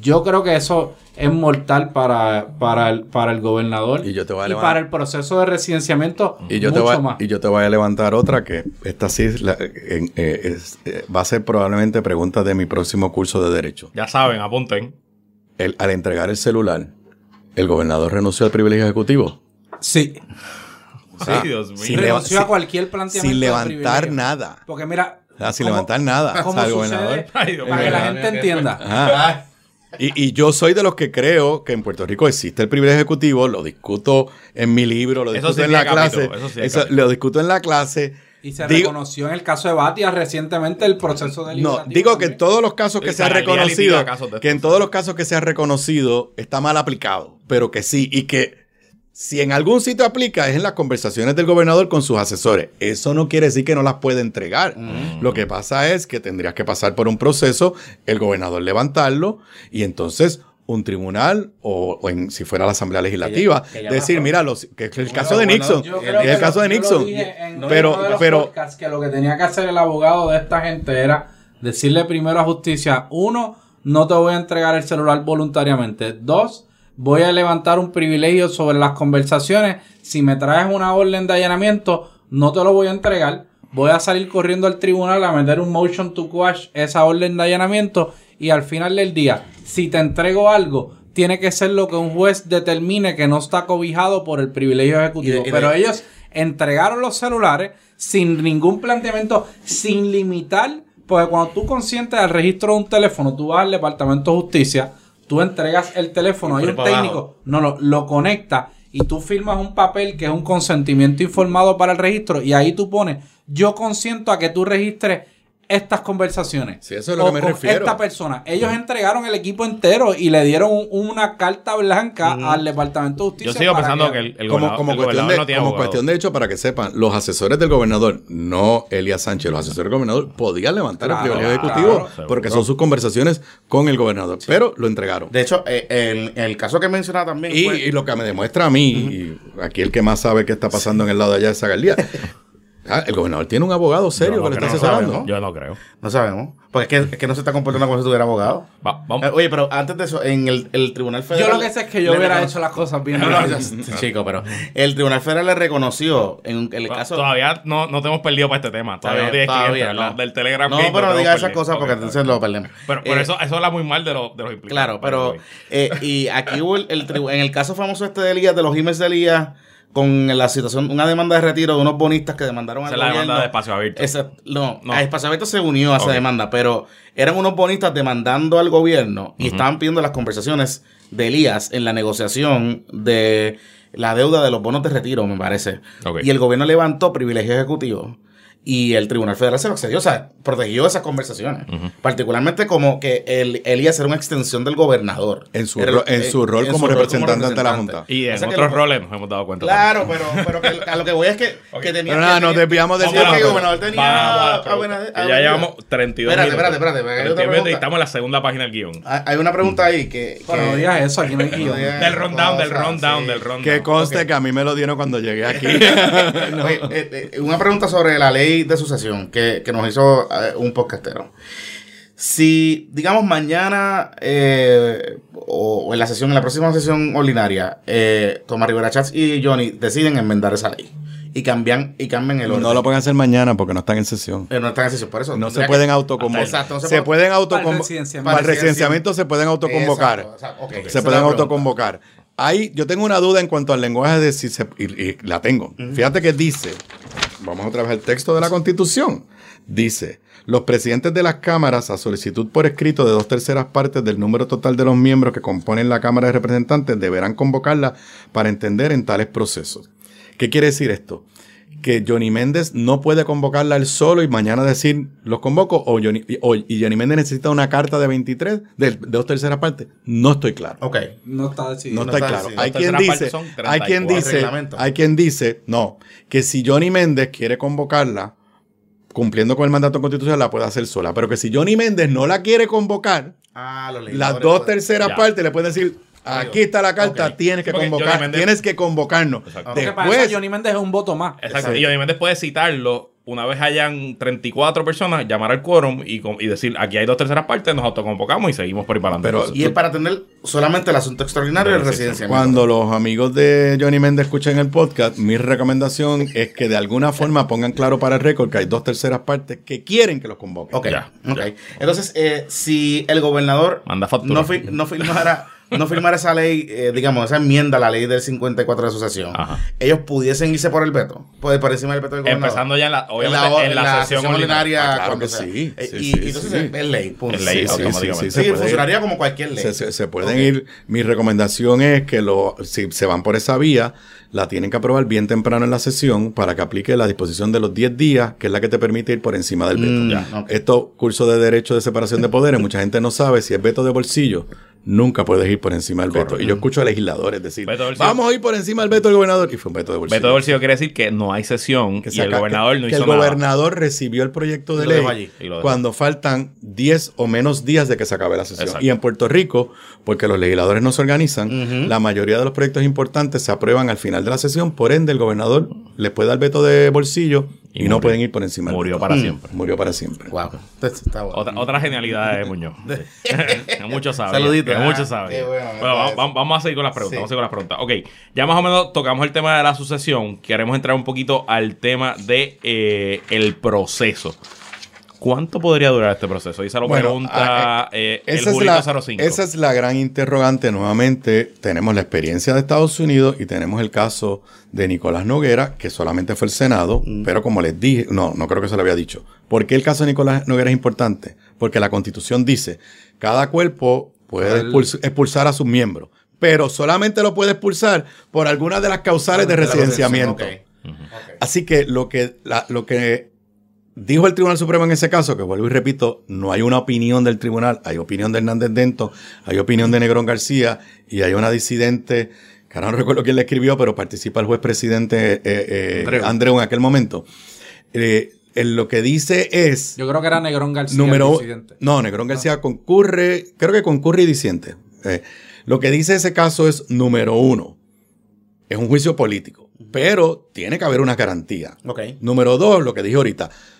Yo creo que eso es mortal para, para, el, para el gobernador Y yo te voy a y para el proceso de residenciamiento Y yo, te voy, más. y yo te voy a levantar otra que esta sí es la- en- eh, es, eh, va a ser probablemente pregunta de mi próximo curso de Derecho. Ya saben, apunten. El- al entregar el celular, ¿el gobernador renunció al privilegio ejecutivo? Sí. sea, Ay, Dios mío. sin renunció a cualquier planteamiento. Sin levantar nada. Porque mira. Sea, sin ¿cómo- levantar nada. ¿Cómo o sea, el gobernador. Ay, Dios para que la gente entienda. Ajá. Y, y yo soy de los que creo que en Puerto Rico existe el privilegio ejecutivo, lo discuto en mi libro, lo Eso discuto sí en la clase, capítulo, eso sí eso lo discuto en la clase. Y se Digo- reconoció en el caso de Batia recientemente el proceso de No, digo que en todos los casos que Sí, se ha reconocido, que en todos los casos que se ha reconocido está mal aplicado, pero que sí, y que si en algún sitio aplica es en las conversaciones del gobernador con sus asesores. Eso no quiere decir que no las puede entregar. Lo que pasa es que tendrías que pasar por un proceso, el gobernador levantarlo y entonces un tribunal o, o en, si fuera la Asamblea Legislativa que ya decir, mira, los, que es el Bueno, caso de Nixon, yo creo es el que caso lo- de yo lo Nixon. dije en Pero, uno de los pero, que lo que tenía que hacer el abogado de esta gente era decirle primero a justicia, uno, no te voy a entregar el celular voluntariamente. Dos, voy a levantar un privilegio sobre las conversaciones. Si me traes una orden de allanamiento, no te lo voy a entregar. Voy a salir corriendo al tribunal a meter un motion to quash esa orden de allanamiento y al final del día, si te entrego algo, tiene que ser lo que un juez determine que no está cobijado por el privilegio ejecutivo. Y de- y de- Pero ellos entregaron los celulares sin ningún planteamiento, sin limitar, porque cuando tú consientes al registro de un teléfono, tú vas al Departamento de Justicia, tú entregas el teléfono, hay un técnico, abajo. no, no, lo conecta y tú firmas un papel que es un consentimiento informado para el registro y ahí tú pones, yo consiento a que tú registres estas conversaciones. Sí, eso es lo O que me con refiero. Esta persona. Ellos entregaron el equipo entero y le dieron un- una carta blanca al Departamento de Justicia. Yo sigo para pensando que el, el como, gobernador, como el cuestión, gobernador de, no tiene como abogado. cuestión de hecho, para que sepan, los asesores del gobernador, no Elías Sánchez, los asesores del gobernador podían levantar Claro, el privilegio claro, ejecutivo porque son sus conversaciones con el gobernador, pero lo entregaron. De hecho, eh, el, el caso que mencionaba también Y, fue- y lo que me demuestra a mí, y aquí el que más sabe qué está pasando en el lado de allá de Zagaldía, ah, el gobernador tiene un abogado serio no que le está asesorando. ¿no? Yo no creo. No sabemos. Porque es que, es que no se está comportando como si tuviera abogado. Va- vamos. Eh, Oye, pero antes de eso, en el, el Tribunal Federal. Yo lo que sé es que yo hubiera recono- hecho las cosas bien. No, chico, pero el Tribunal Federal le reconoció en el caso. Todavía no, no te hemos perdido para este tema. Todavía no tienes Todavía, clientes, no. Del Telegram. No, Game, pero no te diga hemos esas cosas porque entonces lo perdemos. Pero, pero Eh, eso, eso habla muy mal de, los de los implicados. Claro, pero eh, y aquí hubo el, el tribu- en el caso famoso este de Elías, de los emails de Elías, con la situación, una demanda de retiro de unos bonistas que demandaron Esa al es la gobierno. demanda de espacio abierto. Esa- no, No. a Espacio Abierto se unió a esa demanda, pero eran unos bonistas demandando al gobierno y estaban pidiendo las conversaciones de Elías en la negociación de la deuda de los bonos de retiro, me parece. Y el gobierno levantó privilegio ejecutivo y el Tribunal Federal se lo accedió, o sea, protegió esas conversaciones. Particularmente como que el, Elías era una extensión del gobernador. En su en su rol como representante ante la. Junta. Y en O sea otros lo- roles nos hemos dado cuenta. Claro, pero, pero que, a lo que voy es que, que tenía. Nada, que nos desviamos de Sí, a que el gobernador tenía. Vamos a la a pregunta. buena- a ya llevamos 32 Espérate, minutos. espérate, espérate, porque hay 32 otra minutos y pregunta. estamos en la segunda página del guion. Hay una pregunta ahí que. Pero no que- digas eso, aquí no hay guion. Del rundown, del rundown, del rundown. Que conste que a mí me lo dieron cuando llegué aquí. Eh, eh, una pregunta sobre la ley de sucesión que, que nos hizo eh, un podcastero. Si, digamos, mañana eh, o, o en la sesión, en la próxima sesión ordinaria, eh, Tomás Rivera Chats y Johnny deciden enmendar esa ley y cambian, y cambian el orden. no lo pueden hacer mañana porque no están en sesión. Eh, no están en sesión, por eso. No se pueden autoconvocar. Exacto, no se se puede- pueden autoconvocar. Para el residenciamiento se pueden autoconvocar. Exacto, exacto, Se pueden autoconvocar. Ahí yo tengo una duda en cuanto al lenguaje de si se. Y, y la tengo. Fíjate que dice. Vamos otra vez al texto de la Constitución. Dice. Los presidentes de las cámaras, a solicitud por escrito de dos terceras partes del número total de los miembros que componen la Cámara de Representantes, deberán convocarla para entender en tales procesos. ¿Qué quiere decir esto? Que Johnny Méndez no puede convocarla él solo y mañana decir los convoco o, Johnny, o- y Johnny Méndez necesita una carta de 23 de, de dos terceras partes. No estoy claro. Ok. No está decidido. No, No está está claro. Hay quien dice, hay quien 34. dice, hay quien dice, no, que si Johnny Méndez quiere convocarla, cumpliendo con el mandato constitucional, la puede hacer sola. Pero que si Johnny Méndez no la quiere convocar, Ah, las dos terceras partes le pueden decir, aquí está la carta, tienes que Porque convocar, Johnny Méndez- tienes que convocarnos. Exacto. Porque para Después, eso Johnny Méndez es un voto más. Exacto. Y obviamente puede citarlo una vez hayan 34 personas, llamar al quórum y, decir, aquí hay dos terceras partes, nos autoconvocamos y seguimos por ahí para adelante. Pero- Y es para atender solamente el asunto extraordinario sí. residenciamiento. Cuando los amigos de Johnny Méndez escuchen el podcast, mi recomendación es que de alguna forma pongan claro para el récord que hay dos terceras partes que quieren que los convoquen. Ok, Ya, ok. ya. Entonces, eh, si el gobernador Manda factura. no, fi- no firmara no firmara esa ley, eh, digamos, esa enmienda a la ley del 54 de asociación, Ajá. ellos pudiesen irse por el veto, por, por encima del veto del gobernador. Empezando ya en la, obviamente, en la, sesión ordinaria. ordinaria. Ah, claro que sí. Eh, Sí, y, sí, y entonces sí. es ley. punto. Es ley, automáticamente. sí, puede funcionaría ir. como cualquier ley. Se, se- se pueden ir. Mi recomendación es que lo, si se van por esa vía, la tienen que aprobar bien temprano en la sesión para que aplique la disposición de los 10 días, que es la que te permite ir por encima del veto. Mm, Ya. ok. Estos cursos de derecho de separación de poderes, mucha gente no sabe si es veto de bolsillo, nunca puedes ir por encima del veto. Y yo escucho a legisladores decir, vamos a ir por encima del veto del gobernador. Y fue un veto de bolsillo. Veto de bolsillo quiere decir que no hay sesión Que y el acá- gobernador que- no que hizo el nada. gobernador recibió el proyecto de ley allí. Cuando faltan 10 o menos días de que se acabe la sesión. Exacto. Y en Puerto Rico, porque los legisladores no se organizan, la mayoría de los proyectos importantes se aprueban al final de la sesión, por ende el gobernador le puede dar veto de bolsillo y, Y no pueden ir por encima Murió para siempre. Murió para siempre. Wow. Entonces, está bueno. Otra, otra genialidad de Muñoz. Sí. mucho sabe. Saludito. Ah, bueno, vamos, vamos a seguir con las preguntas. Sí. Vamos a seguir con las preguntas. Ok, ya más o menos tocamos el tema de la sucesión. Queremos entrar un poquito al tema de eh, el proceso. ¿Cuánto podría durar este proceso? Y se lo Bueno, pregunta ah, eh, eh, el esa, es Julito la, 05. esa es la gran interrogante. Nuevamente, tenemos la experiencia de Estados Unidos y tenemos el caso de Nicolás Noguera, que solamente fue el Senado, pero como les dije, no, no creo que se lo había dicho. ¿Por qué el caso de Nicolás Noguera es importante? Porque la Constitución dice, cada cuerpo puede El- expuls- expulsar a sus miembros, pero solamente lo puede expulsar por alguna de las causales de residenciamiento. Así que lo que, la- lo que dijo el Tribunal Supremo en ese caso, que vuelvo y repito, no hay una opinión del tribunal, hay opinión de Hernández Dento, hay opinión de Negrón García y hay una disidente, que ahora no recuerdo quién le escribió, pero participa el juez presidente eh, eh, Andreu. Andreu. en aquel momento. Eh, lo que dice es... Yo creo que era Negrón García Número el. No, Negrón García concurre, creo que concurre y disiente. Eh, lo que dice ese caso es número uno. Es un juicio político, pero tiene que haber una garantía. Número dos, lo que dije ahorita, ah,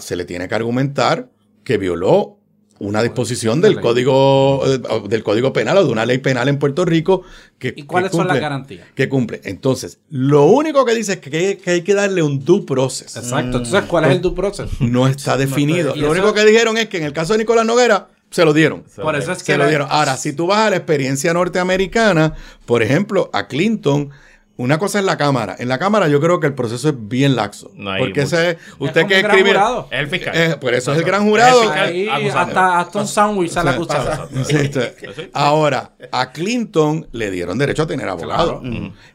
se le tiene que argumentar que violó una disposición del código eh, del código penal o de una ley penal en Puerto Rico que ¿Y cuáles que son las garantías? que cumple. Entonces, lo único que dice es que, que hay que darle un due process. Exacto. Entonces, ¿cuál es el due process? No está definido. Lo único que dijeron es que en el caso de Nicolás Noguera se lo dieron. Por eso es que Se lo dieron. Ahora, si tú vas a la experiencia norteamericana, por ejemplo, a Clinton, una cosa es la Cámara. En la Cámara yo creo que el proceso es bien laxo. No hay porque mucho. ese, Es usted como que escribe... Es el fiscal. Eh, por eso es el gran Es jurado. el fiscal. Ahí hasta, hasta un sándwich sale acusado. Sí, sí. Ahora, a Clinton le dieron derecho a tener abogado.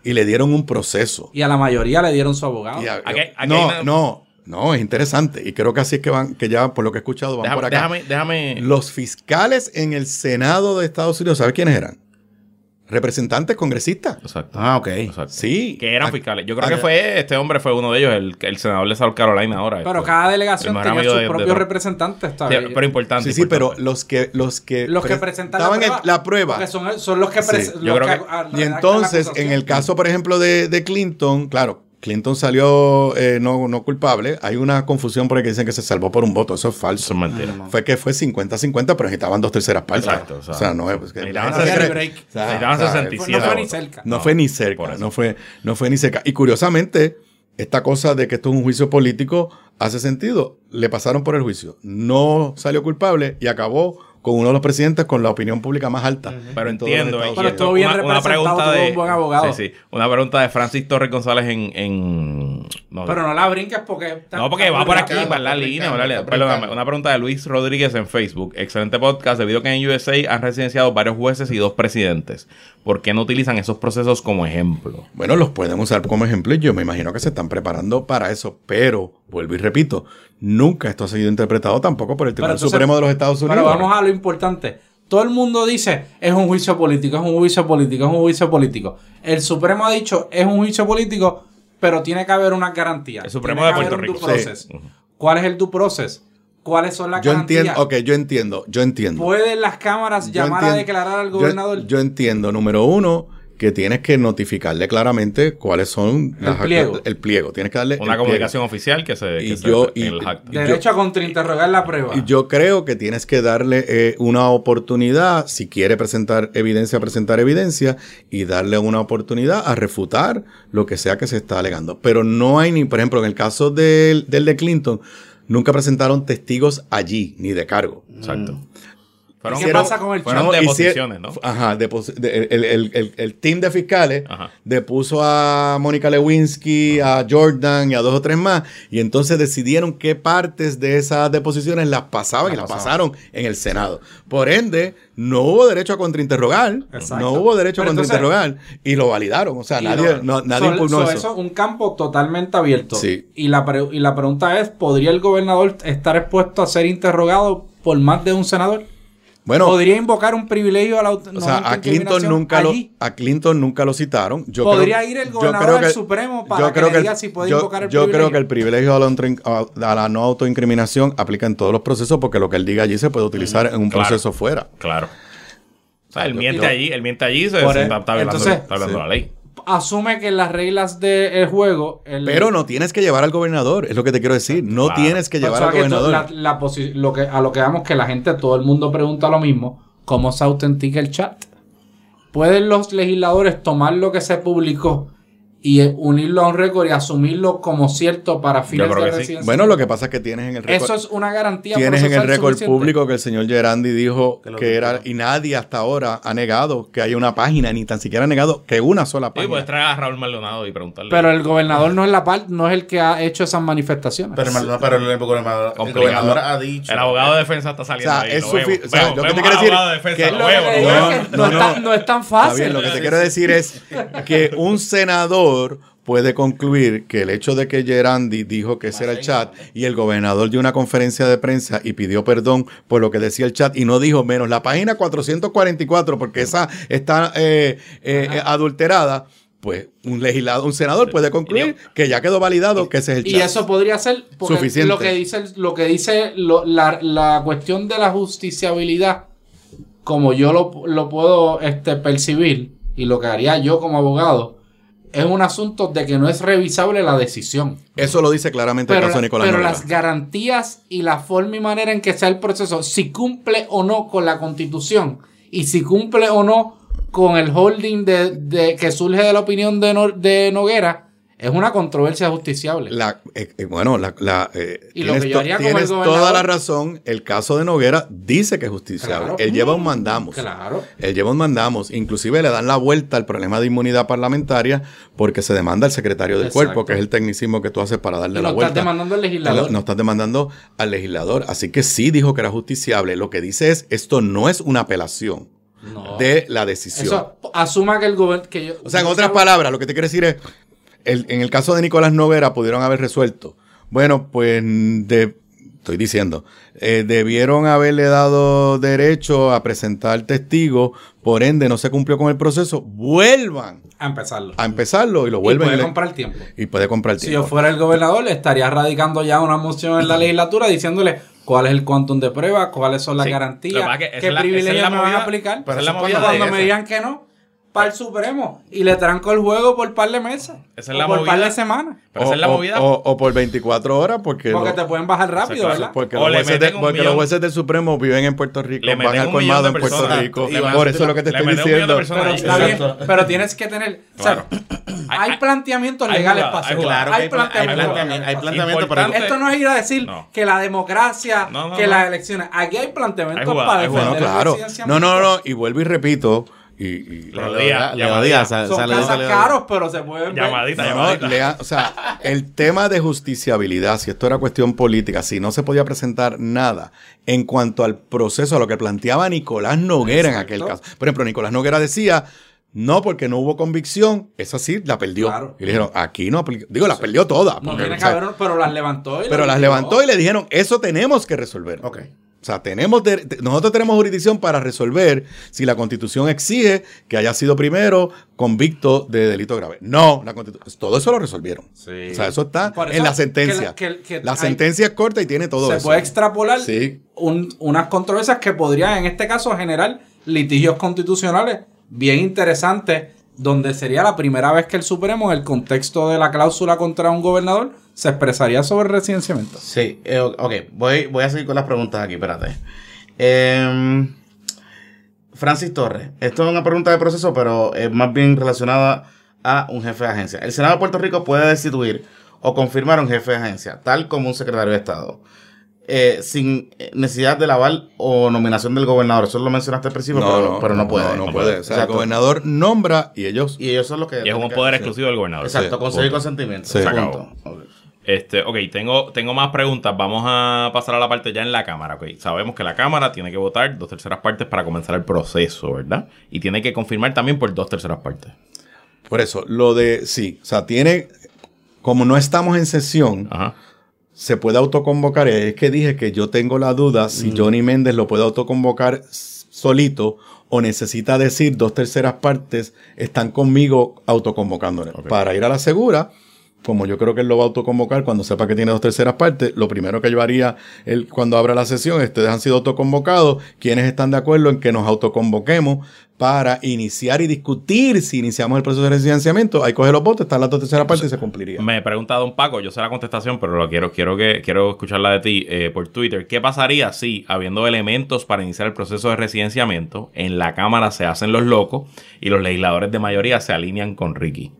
Y le dieron un proceso. Y a la mayoría le dieron su abogado. Y a- aquí no, no, no, es interesante. Y creo que así es que van, que ya por lo que he escuchado van por acá. déjame, déjame- Los fiscales en el Senado de Estados Unidos, ¿sabes quiénes eran? Representantes congresistas. Exacto. Ah, ok. Exacto. Sí. Que eran fiscales. Yo creo que fue, este hombre fue uno de ellos, el, el senador de South Carolina ahora. Pero este. cada delegación tenía sus de- de propios representantes. Sí, pero importante. Sí, sí, pero los que los que los que pre- presentan la estaban prueba. en la prueba. porque son, son los que Sí, yo creo que- Y entonces, en el caso, por ejemplo, de, de Clinton, claro, Clinton salió eh, no, no culpable. Hay una confusión por ahí que dicen que se salvó por un voto. Eso es Eso falso. es mentira. Fue que fue 50-50, pero necesitaban dos terceras partes. Exacto, o sea, o sea, no es. pues, que- necesitaban la gente sesenta- cree- break. o sea, Necesitaban o sea, 67 no fue ni votos. cerca. No, fue ni cerca, eso. no fue, no fue ni cerca. Y curiosamente, esta cosa de que esto es un juicio político hace sentido. Le pasaron por el juicio. No salió culpable y acabó con uno de los presidentes con la opinión pública más alta. Pero en entiendo. Y Pero estuvo bien una, una representado, pregunta de. un buen abogado. Sí, sí. Una pregunta de Francis Torres González en. en no, Pero no la brinques porque. no, porque va por aquí, va la línea. Perdóname, una pregunta de Luis Rodríguez en Facebook. Excelente podcast. Debido a que en USA han residenciado varios jueces y dos presidentes. ¿Por qué no utilizan esos procesos como ejemplo? Bueno, los pueden usar como ejemplo y yo me imagino que se están preparando para eso, pero vuelvo y repito, nunca esto ha sido interpretado tampoco por el Tribunal entonces- Supremo de los Estados Unidos. Pero vamos a lo importante. Todo el mundo dice es un juicio político, es un juicio político, es un juicio político. El Supremo ha dicho es un juicio político, pero tiene que haber una garantía. El Supremo Tiene de Puerto un Rico. ¿Cuál es el due process? ¿Cuáles son las yo garantías? entiendo, ok, yo entiendo, yo entiendo. ¿Pueden las cámaras Yo llamar a declarar al yo- gobernador? Yo, entiendo, número uno, que tienes que notificarle claramente cuáles son El pliego. el pliego. Tienes que darle Una comunicación oficial que se. Y que se- yo- en y- el acta. y- Derecho a contrainterrogar la prueba. Y yo creo que tienes que darle eh, una oportunidad, si quiere presentar evidencia, presentar evidencia, y darle una oportunidad a refutar lo que sea que se está alegando. Pero no hay ni, por ejemplo, en el caso del, del de Clinton, nunca presentaron testigos allí, ni de cargo. Exacto. Fueron- ¿Qué pasa con el fueron chat? deposiciones, ¿no? Ajá, depos- de- el, el- el- el team de fiscales Ajá. depuso a Mónica Lewinsky, a Jordan y a dos o tres más, y entonces decidieron qué partes de esas deposiciones las pasaban y las pasaron en el Senado. Por ende, no hubo derecho a contrainterrogar, Exacto. no hubo derecho a Pero entonces- contrainterrogar, y lo validaron. O sea, nadie, lo- no- nadie so- impugnó so eso. es un campo totalmente abierto. Sí. Y, la pre- y la pregunta es, ¿podría el gobernador estar expuesto a ser interrogado por más de un senador? Bueno, ¿Podría invocar un privilegio a la O no sea, a Clinton nunca lo, a Clinton nunca lo citaron. Yo ¿Podría creo- ir el yo gobernador creo que- Supremo para yo que el- diga si puede yo- invocar el Yo creo privilegio? que el privilegio a la, autoin- a la no autoincriminación aplica en todos los procesos porque lo que él diga allí se puede utilizar en un Claro. proceso fuera. Claro. O sea, él miente Yo- allí, él miente allí, se, está, está violando, entonces- está violando Sí. la ley. Asume que las reglas del juego... El, Pero no tienes que llevar al gobernador, es lo que te quiero decir. No Claro. tienes que O llevar sea, al que gobernador. la- la posi- lo que, a lo que vamos que la gente, todo el mundo pregunta lo mismo. ¿Cómo se autentica el chat? ¿Pueden los legisladores tomar lo que se publicó y unirlo a un récord y asumirlo como cierto para fines de sí. residencia? Bueno, lo que pasa es que tienes en el récord. Eso es una garantía Tienes en el récord suficiente. público que el señor Gerandi dijo Que era, y nadie hasta ahora ha negado que haya una página, ni tan siquiera ha negado que una sola Sí, página. puedes traer a Raúl Maldonado y preguntarle. Pero el gobernador no es la parte, no es el que ha hecho esas manifestaciones. Pero, no, pero el, gobernador, el gobernador ha dicho. el abogado de defensa está saliendo O sea, ahí. es lo vemos. o sea, Vemos- lo que te quiero decir no, es tan Está fácil. bien, lo que te quiero decir es que un senador puede concluir que el hecho de que Gerandi dijo que ese era el chat y el gobernador dio una conferencia de prensa y pidió perdón por lo que decía el chat y no dijo menos la página 444 porque esa está eh, eh, adulterada, pues un legislador, un senador puede concluir que ya quedó validado que ese es el chat. Y eso podría ser porque Suficiente. lo que dice lo que dice lo- la, la cuestión de la justiciabilidad, como yo lo, lo puedo este, percibir y lo que haría yo como abogado, es un asunto de que no es revisable la decisión. Eso lo dice claramente el Pero, caso de Nicolás pero las garantías y la forma y manera en que sea el proceso, si cumple o no con la constitución y si cumple o no con el holding de, de- que surge de la opinión de, No- de Noguera, es una controversia justiciable. La, eh, eh, bueno, la, la, eh, Y lo que yo haría como tienes toda la razón. El caso de Noguera dice que es justiciable. Claro. Él lleva un mandamos. Claro. Él lleva un mandamos. Inclusive le dan la vuelta al problema de inmunidad parlamentaria porque se demanda al secretario del Exacto. cuerpo, que es el tecnicismo que tú haces para darle Y la vuelta. estás demandando al legislador. No estás demandando al legislador. Así que sí dijo que era justiciable. Lo que dice es, esto no es una apelación No. de la decisión. Eso asuma que el gobierno. Que yo- O sea, en otras palabras, lo que te quiero decir es, el- en el caso de Nicolás Noguera pudieron haber resuelto. Bueno, pues de, estoy diciendo, eh, debieron haberle dado derecho a presentar testigos, por ende no se cumplió con el proceso, vuelvan A empezarlo. a empezarlo y lo y vuelven puede y le- comprar tiempo. y puede comprar Si tiempo. yo fuera el gobernador, le estaría radicando ya una moción en la legislatura diciéndole cuál es el quantum de prueba, cuáles son las Sí. Garantías, que qué privilegios me van a aplicar. pero es la Y movida cuando me digan que no, para el Supremo. Y le tranco el juego por par de meses. Esa es o la por par de semanas. Pero esa es la o, movida. o- o por 24 horas porque, Porque lo- te pueden bajar rápido, claro. ¿verdad? porque, O los jueces, de- porque los jueces del Supremo viven en Puerto Rico, Le van al colmado en Puerto. Rico. Y Por hacer eso es lo que te le estoy diciendo. Pero está bien, pero tienes que tener. o sea, hay, Hay- planteamientos hay legales para jugada. Claro hay hay, pla- hay planteamientos planteamiento, hay legales. planteamiento, pero Importante. Esto no es ir a decir No. que la democracia, No, no, que las elecciones. Aquí hay planteamientos para defender claro. No, no, no. Y vuelvo y repito. Y, y- sal- Son sale- casas sale- caros, pero se pueden ver. Llamadita, No, llamadita. lea- o sea, el tema de justiciabilidad, si esto era cuestión política, si no se podía presentar nada en cuanto al proceso, a lo que planteaba Nicolás Noguera en aquel caso. Por ejemplo, Nicolás Noguera decía, no, porque no hubo convicción, esa sí la perdió. Claro. Y le dijeron, aquí no aplica. Digo, las perdió todas. No porque, tiene o que sea, haber, pero las levantó. y pero las levantó y le dijeron, eso tenemos que resolver. Ok. O sea, tenemos de- nosotros tenemos jurisdicción para resolver si la constitución exige que haya sido primero convicto de delito grave. No, la constitu- todo eso lo resolvieron. Sí. O sea, eso está eso en la sentencia. la- que- que la hay- sentencia es corta y tiene todo se eso. puede extrapolar Sí. un- unas controversias que podrían, en este caso, generar litigios constitucionales bien interesantes, donde sería la primera vez que el Supremo, en el contexto de la cláusula contra un gobernador, se expresaría sobre el residenciamiento. Sí, eh, ok, voy, voy a seguir con las preguntas aquí, espérate. Em, Francis Torres, esto es una pregunta de proceso, pero es más bien relacionada a un jefe de agencia. El Senado de Puerto Rico puede destituir o confirmar un jefe de agencia, tal como un secretario de Estado. eh, sin necesidad de aval o nominación del gobernador. Eso lo mencionaste al principio, pero, no, pero no puede. No, no puede. O sea, el gobernador nombra y ellos. Y ellos son los que. Y es un poder exclusivo del gobernador. Exacto, Sí, conseguir consentimiento. Sí. Se Punto. Ok. Este, ok, tengo, tengo más preguntas. Vamos a pasar a la parte ya en la Cámara. ok. Sabemos que la Cámara tiene que votar dos terceras partes para comenzar el proceso, ¿verdad? Y tiene que confirmar también por dos terceras partes. Por eso, lo de. Sí. O sea, tiene. Como no estamos en sesión, Ajá. se puede autoconvocar. Es que dije que yo tengo la duda si Johnny Méndez lo puede autoconvocar solito o necesita decir dos terceras partes están conmigo autoconvocándole. Para ir a la segura, como yo creo que él lo va a autoconvocar cuando sepa que tiene dos terceras partes, lo primero que yo haría él, cuando abra la sesión, ustedes han sido autoconvocados, quienes están de acuerdo en que nos autoconvoquemos para iniciar y discutir si iniciamos el proceso de residenciamiento, ahí coge los votos, están las dos terceras partes y se cumpliría. Me pregunta Don Paco, yo sé la contestación, pero lo quiero, quiero que quiero escucharla de ti eh, por Twitter. ¿Qué pasaría si, habiendo elementos para iniciar el proceso de residenciamiento, en la Cámara se hacen los locos y los legisladores de mayoría se alinean con Ricky?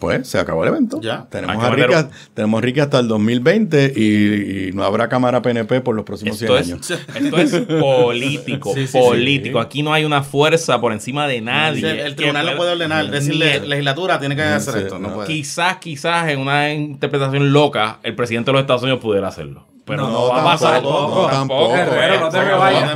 Pues se acabó el evento. Ya. Tenemos a Ricky, tenemos a Ricky hasta el 2020 y, y no habrá cámara PNP por los próximos 100 Esto es, años. esto es político, Sí, sí, sí. político. Aquí no hay una fuerza por encima de nadie. El, tribunal no puede ordenar, decirle, el- legislatura tiene que hacer sí, esto. No, no. puede. Quizás, quizás en una interpretación loca, el presidente de los Estados Unidos pudiera hacerlo. Pero no, No, va a pasar. tampoco, tampoco. Herrero, no te me vayas. se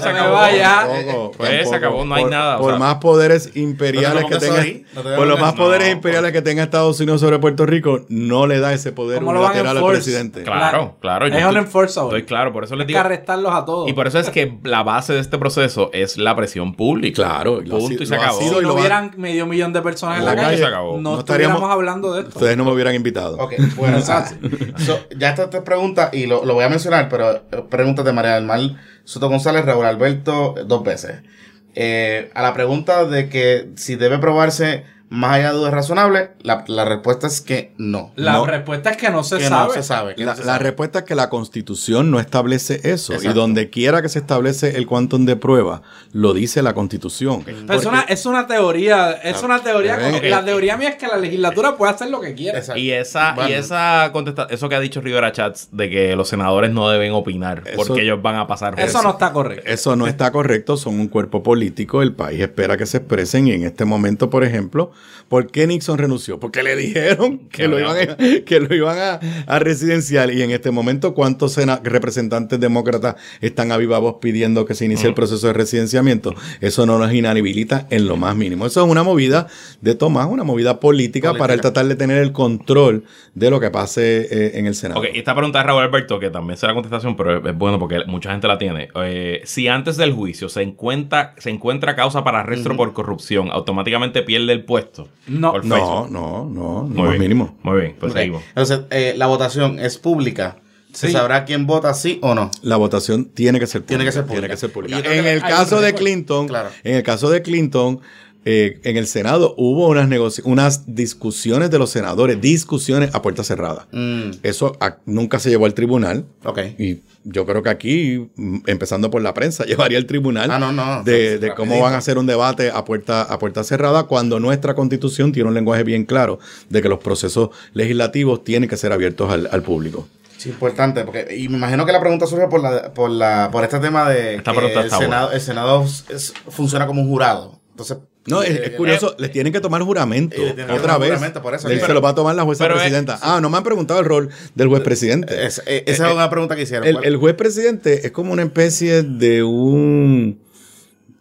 te me acabó. vayas. Tampoco, Pues, se acabó, no hay Por- nada, o Por sea. más poderes imperiales que tenga, ahí, no te por los más poderes no, imperiales que tenga Estados Unidos sobre Puerto Rico, no le da ese poder ¿Cómo lo unilateral al presidente. Claro, claro. yo Es un estoy- claro, por eso les Hay que digo. arrestarlos a todos. Y por eso es que la base de este proceso es la presión pública. Claro, lo Punto y se lo acabó. si no lo hubieran medio millón de personas en la calle, no, estaríamos- hablando de esto. Ustedes no me hubieran invitado. Ok, bueno, ya esta te pregunta, y lo, voy a mencionar, pero eh, preguntas de María del Mar Soto González, Raúl Alberto, dos veces. Eh, a la pregunta de que si debe probarse más allá de dudas razonables, la, la respuesta es que no. La No. respuesta es que no se que sabe. no se sabe. que La, no se la sabe. respuesta es que la constitución no establece eso. Exacto. Y donde quiera que se establece el quantum de prueba, lo dice la constitución. Pero es, una, es una teoría, es una teoría. La teoría mía es que la legislatura puede hacer lo que quiera. Exacto. Y esa, Bueno. y esa contesta eso que ha dicho Rivera Chats de que los senadores no deben opinar Eso- porque ellos van a pasar. Eso no está correcto. Eso no está correcto, son un cuerpo político, el país espera que se expresen y en este momento, por ejemplo, ¿por qué Nixon renunció? Porque le dijeron que, lo, iban a, que lo iban a, a residencial y en este momento, ¿cuántos sena- representantes demócratas están a viva voz pidiendo que se inicie el proceso de residenciamiento? Eso no nos inhabilita en lo más mínimo. Eso es una movida de Tomás, una movida política, Política. para él tratar de tener el control de lo que pase eh, en el Senado. Ok, esta pregunta de Raúl Alberto, que también será contestación, pero es, es bueno porque mucha gente la tiene. Eh, si antes del juicio se encuentra, se encuentra causa para arresto por corrupción, automáticamente pierde el puesto. No. Por No, Facebook. no, no, no Muy bien. mínimo. Muy bien, pues Ok. seguimos. Entonces, eh, la votación es pública. ¿Se Sí. sabrá quién vota sí o no? La votación tiene que ser pública. Tiene que ser pública. Tiene que ser pública. En el caso de. Clinton, Claro. en el caso de Clinton, eh, en el Senado hubo unas negoci- unas discusiones de los senadores, discusiones a puerta cerrada. Mm, Eso a- nunca se llevó al tribunal. Y yo creo que aquí, mm, empezando por la prensa, llevaría al tribunal Ah, no, no. de, cómo van a hacer un debate a puerta, a puerta cerrada cuando nuestra constitución tiene un lenguaje bien claro de que los procesos legislativos tienen que ser abiertos al, al público. Sí, importante, porque y me imagino que la pregunta surge por la por la por este tema de Esta que el Senado, el Senado es- funciona como un jurado. Entonces, No, es, eh, es curioso, les tienen que tomar juramento. Eh, Otra tomar vez. juramento, por eso Él se lo va a tomar la jueza Pero presidenta. ah, no me han preguntado el rol del juez presidente. es- eh, esa es una pregunta que hicieron. El, ¿Cuál? el juez presidente es como una especie de un...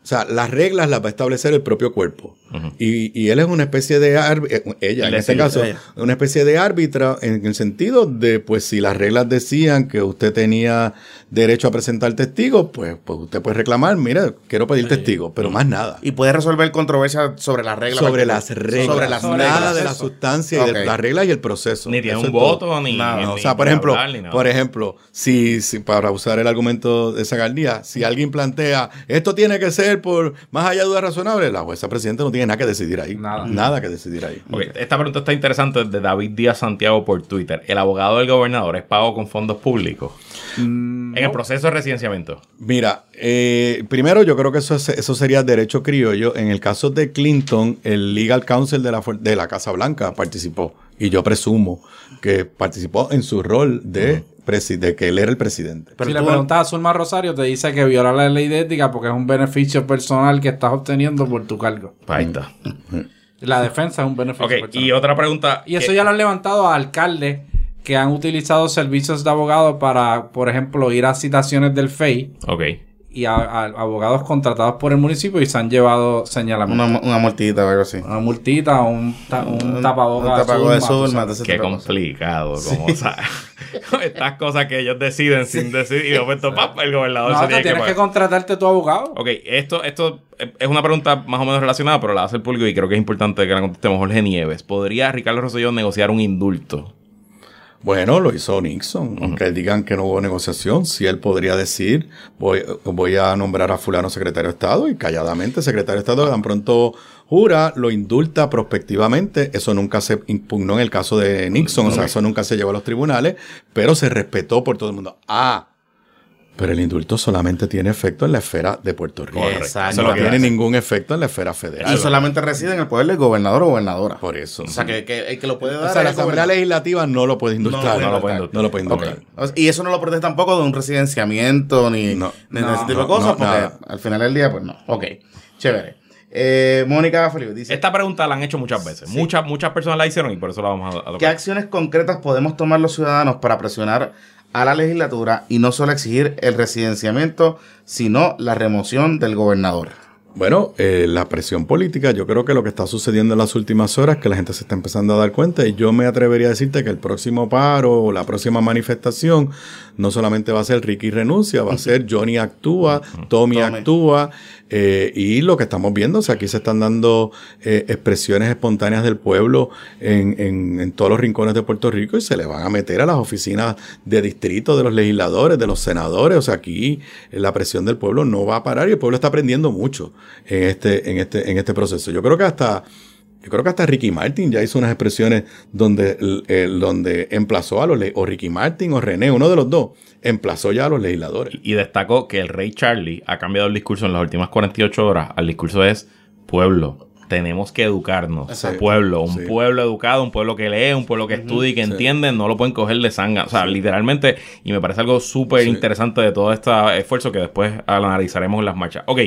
O sea, las reglas las va a establecer el propio cuerpo. y, y él es una especie de árbitra, ella en este caso, ella. una especie de árbitra en el sentido de, pues si las reglas decían que usted tenía derecho a presentar testigos, pues, pues usted puede reclamar, mira, quiero pedir testigos, pero más nada. y puede resolver controversia sobre las reglas. sobre las reglas, Sobre las nada reglas. de la sustancia y de Ok. las reglas y el proceso. Ni tiene un todo. voto, ni, Nada, ni- No, o sea, por ejemplo, hablar, nada. por ejemplo, si, si para usar el argumento de Zagaldía, si alguien plantea esto tiene que ser por más allá de dudas razonables, la jueza presidenta no tiene nada que decidir ahí. Nada. que decidir ahí. Ok, Esta pregunta está interesante de David Díaz Santiago por Twitter. ¿El abogado del gobernador es pago con fondos públicos? Mm, En el proceso de residenciamiento. Mira, eh, primero yo creo que eso, es- eso sería derecho criollo. En el caso de Clinton, el Legal Counsel de la, de la Casa Blanca participó. Y yo presumo que participó en su rol de de que él era el presidente. Pero si le preguntas a Zulma Rosario, te dice que viola la ley de ética porque es un beneficio personal que estás obteniendo por tu cargo. Ahí está. La defensa es un beneficio Ok, personal. y otra pregunta. Y eso ya lo han levantado a alcaldes que han utilizado servicios de abogados para, por ejemplo, ir a citaciones del FEI Ok. Y a, a abogados contratados por el municipio y se han llevado señalamientos. Una, una multita o algo así. Una, multita o un, ta- un tapabocas. Un tapabocas de ese Qué complicado, como, o sea, estas cosas que ellos deciden sin decidir y de momento, ¡pap! el gobernador No, se tiene tienes que, contratarte tu abogado. Ok, esto, esto es una pregunta más o menos relacionada, pero la hace el público y creo que es importante que la contestemos. Jorge Nieves, ¿podría Ricardo Rosselló negociar un indulto? Bueno, lo hizo Nixon, aunque digan que no hubo negociación, si él podría decir, voy, voy a nombrar a fulano secretario de Estado y calladamente secretario de Estado tan pronto jura, lo indulta prospectivamente, eso nunca se impugnó en el caso de Nixon, o sea, eso nunca se llevó a los tribunales, pero se respetó por todo el mundo. Ah, pero el indulto solamente tiene efecto en la esfera de Puerto Rico. Exacto. No tiene ningún efecto en la esfera federal. Y solamente reside en el poder del gobernador o gobernadora. Por eso. O sea, que, que el que lo puede dar O sea, la Asamblea gobernador. Legislativa no lo puede indultar. No lo puede indultar. No lo puede indultar. Y eso no lo protege tampoco de un residenciamiento ni, No. ni de ese tipo de no, cosas, no, porque nada. al final del día, pues no. Ok, chévere. Eh, Mónica Felipe dice: Esta pregunta la han hecho muchas veces. Muchas, muchas personas la hicieron y por eso la vamos a, a ¿Qué acciones concretas podemos tomar los ciudadanos para presionar a la legislatura y no solo exigir el residenciamiento, sino la remoción del gobernador? Bueno, eh, la presión política, yo creo que lo que está sucediendo en las últimas horas, que la gente se está empezando a dar cuenta, y yo me atrevería a decirte que el próximo paro o la próxima manifestación no solamente va a ser Ricky renuncia, va a ser Johnny actúa, Tommy Tommy. actúa, eh, y lo que estamos viendo, o sea, aquí se están dando eh, expresiones espontáneas del pueblo en, en- en todos los rincones de Puerto Rico y se le van a meter a las oficinas de distrito de los legisladores, de los senadores, o sea, aquí la presión del pueblo no va a parar y el pueblo está aprendiendo mucho en este, en este, en este proceso. Yo creo que hasta yo creo que hasta Ricky Martin ya hizo unas expresiones donde, el- donde emplazó a los, o Ricky Martin o René, uno de los dos, emplazó ya a los legisladores. Y destacó que el rey Charlie ha cambiado el discurso en las últimas 48 horas. El discurso es pueblo. Tenemos que educarnos. Exacto. Pueblo. Un Sí. pueblo educado, un pueblo que lee, un pueblo que estudia y que entiende. No lo pueden coger de sanga. O sea, literalmente. Y me parece algo súper Sí. interesante de todo este esfuerzo que después analizaremos en las marchas. Ok.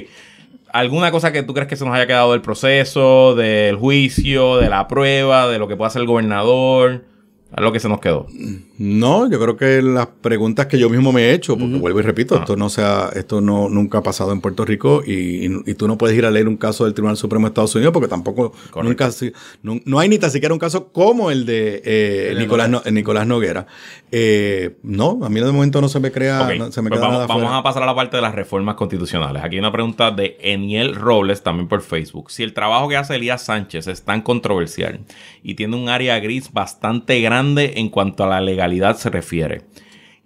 ¿Alguna cosa que tú crees que se nos haya quedado del proceso, del juicio, de la prueba, de lo que puede hacer el gobernador? Algo que se nos quedó. No, yo creo que las preguntas que yo mismo me he hecho, porque vuelvo y repito, Ah. esto no sea, esto no nunca ha pasado en Puerto Rico y, y- y tú no puedes ir a leer un caso del Tribunal Supremo de Estados Unidos porque tampoco Correcto. nunca no, no hay ni tan siquiera un caso como el de eh, Nicolás, no- Nicolás Noguera. Eh, no, a mí de momento no se me crea, Ok, no se me pues queda vamos, nada vamos a pasar a la parte de las reformas constitucionales. Aquí hay una pregunta de Eniel Robles, también por Facebook. Si el trabajo que hace Elías Sánchez es tan controversial y tiene un área gris bastante grande en cuanto a la legalidad se refiere,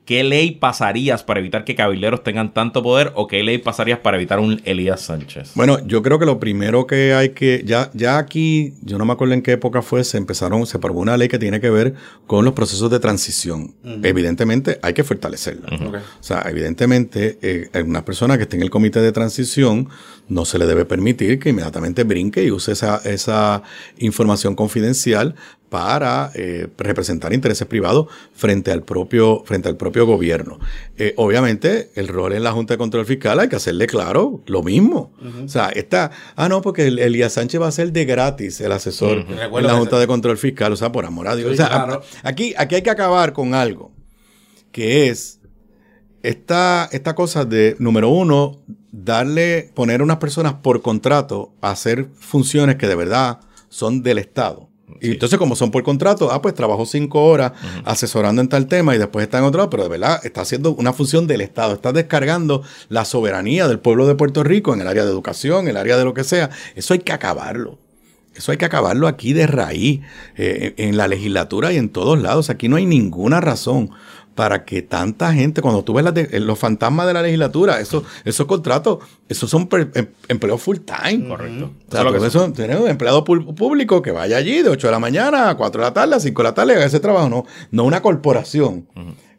¿qué ley pasarías para evitar que cabilderos tengan tanto poder o qué ley pasarías para evitar un Elías Sánchez? Bueno, yo creo que lo primero que hay que, ya, ya aquí, yo no me acuerdo en qué época fue, se empezaron, se aprobó una ley que tiene que ver con los procesos de transición. Evidentemente hay que fortalecerla. O sea, evidentemente, eh, una persona que esté en el comité de transición no se le debe permitir que inmediatamente brinque y use esa, esa información confidencial para eh, representar intereses privados frente al propio, frente al propio gobierno. Eh, obviamente, el rol en la Junta de Control Fiscal hay que hacerle claro lo mismo. O sea, está, ah, no, porque el- Elías Sánchez va a ser de gratis el asesor en Recuerdo la Junta de Control Fiscal. O sea, por amor a Dios. Sí, o sea, claro. aquí, aquí hay que acabar con algo que es esta, esta cosa de, número uno, darle, poner a unas personas por contrato a hacer funciones que de verdad son del Estado. Y entonces, como son por contrato, ah, pues trabajo cinco horas asesorando en tal tema y después está en otro, lado, pero de verdad está haciendo una función del Estado, está descargando la soberanía del pueblo de Puerto Rico en el área de educación, en el área de lo que sea. Eso hay que acabarlo. Eso hay que acabarlo aquí de raíz, eh, en la legislatura y en todos lados. Aquí no hay ninguna razón para que tanta gente, cuando tú ves de- los fantasmas de la legislatura, esos, esos contratos, esos son per- em- empleos full time. Correcto. O Eso sea, es lo que son. eso, tener un empleado público que vaya allí de 8 de la mañana a 4 de la tarde, a 5 de la tarde, haga ese trabajo, no, no una corporación.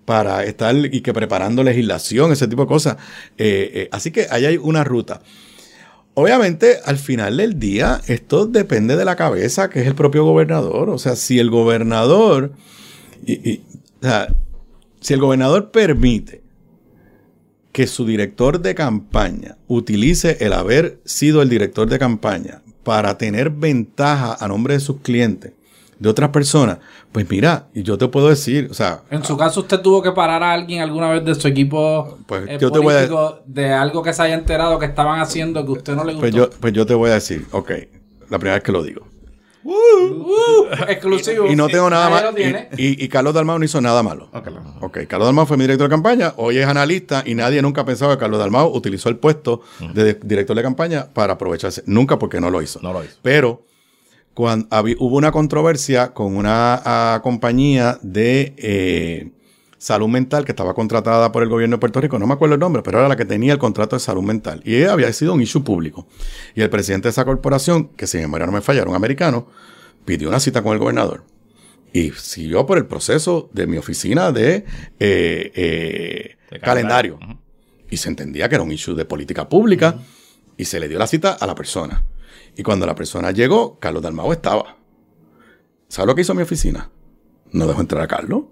Para estar y que preparando legislación, ese tipo de cosas. Eh, eh, así que ahí hay una ruta. Obviamente, al final del día, esto depende de la cabeza, que es el propio gobernador. O sea, si el gobernador. y- y, o sea, Si el gobernador permite que su director de campaña utilice el haber sido el director de campaña para tener ventaja a nombre de sus clientes, de otras personas, pues mira, y yo te puedo decir, o sea, En su caso, ¿usted tuvo que parar a alguien alguna vez de su equipo Pues eh, yo te voy a- político de algo que se haya enterado que estaban haciendo que usted no le gustó? pues yo, pues yo te voy a decir, ok, la primera vez que lo digo. Uh, exclusivo. Y no tengo nada Nadie más. lo tiene. Y, y- y Carlos Dalmau no hizo nada malo. Ok, claro. Ok, Carlos Dalmau fue mi director de campaña, hoy es analista y nadie nunca ha pensado que Carlos Dalmau utilizó el puesto de director de campaña para aprovecharse. Nunca porque no lo hizo. No lo hizo. Pero cuando hubo una controversia con una ah, compañía de eh, salud mental que estaba contratada por el gobierno de Puerto Rico, no me acuerdo el nombre, pero era la que tenía el contrato de salud mental. Y ella había sido un issue público. Y el presidente de esa corporación, que si memoria no me falla, era un americano, pidió una cita con el gobernador. Y siguió por el proceso de mi oficina de, eh, eh, De calendario. Y se entendía que era un issue de política pública. Y se le dio la cita a la persona. Y cuando la persona llegó, Carlos Dalmau estaba. ¿Sabes lo que hizo mi oficina? No dejó entrar a Carlos.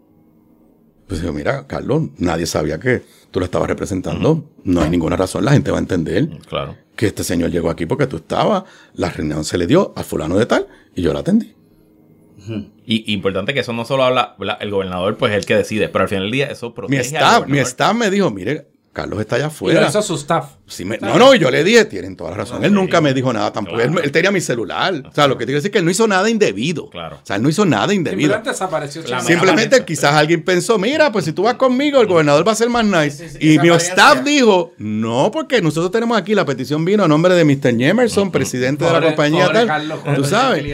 Pues digo, mira, Carlos, nadie sabía que tú lo estabas representando. No hay ninguna razón, la gente va a entender Claro. que este señor llegó aquí porque tú estabas, la reunión se le dio a fulano de tal y yo la atendí. Y importante que eso no solo habla, ¿verdad? el gobernador, pues es el que decide, pero al final del día eso protege Mi al mi staff me dijo, mire, Carlos está allá Y lo afuera. hizo su staff. Sí me- no, no, yo le dije, tienen toda la razón. No, él sí. nunca me dijo nada tampoco. Claro. Él, él tenía mi celular. O sea, lo que te quiero decir es que él no hizo nada indebido. Claro. O sea, él no hizo nada indebido. Simplemente desapareció. Simplemente quizás alguien pensó, mira, pues si tú vas conmigo, el gobernador va a ser más nice. Sí, sí, y mi staff dijo, no, porque nosotros tenemos aquí la petición vino a nombre de Mr. Jemerson, presidente de la compañía pobre tal. Carlos, tú sabes.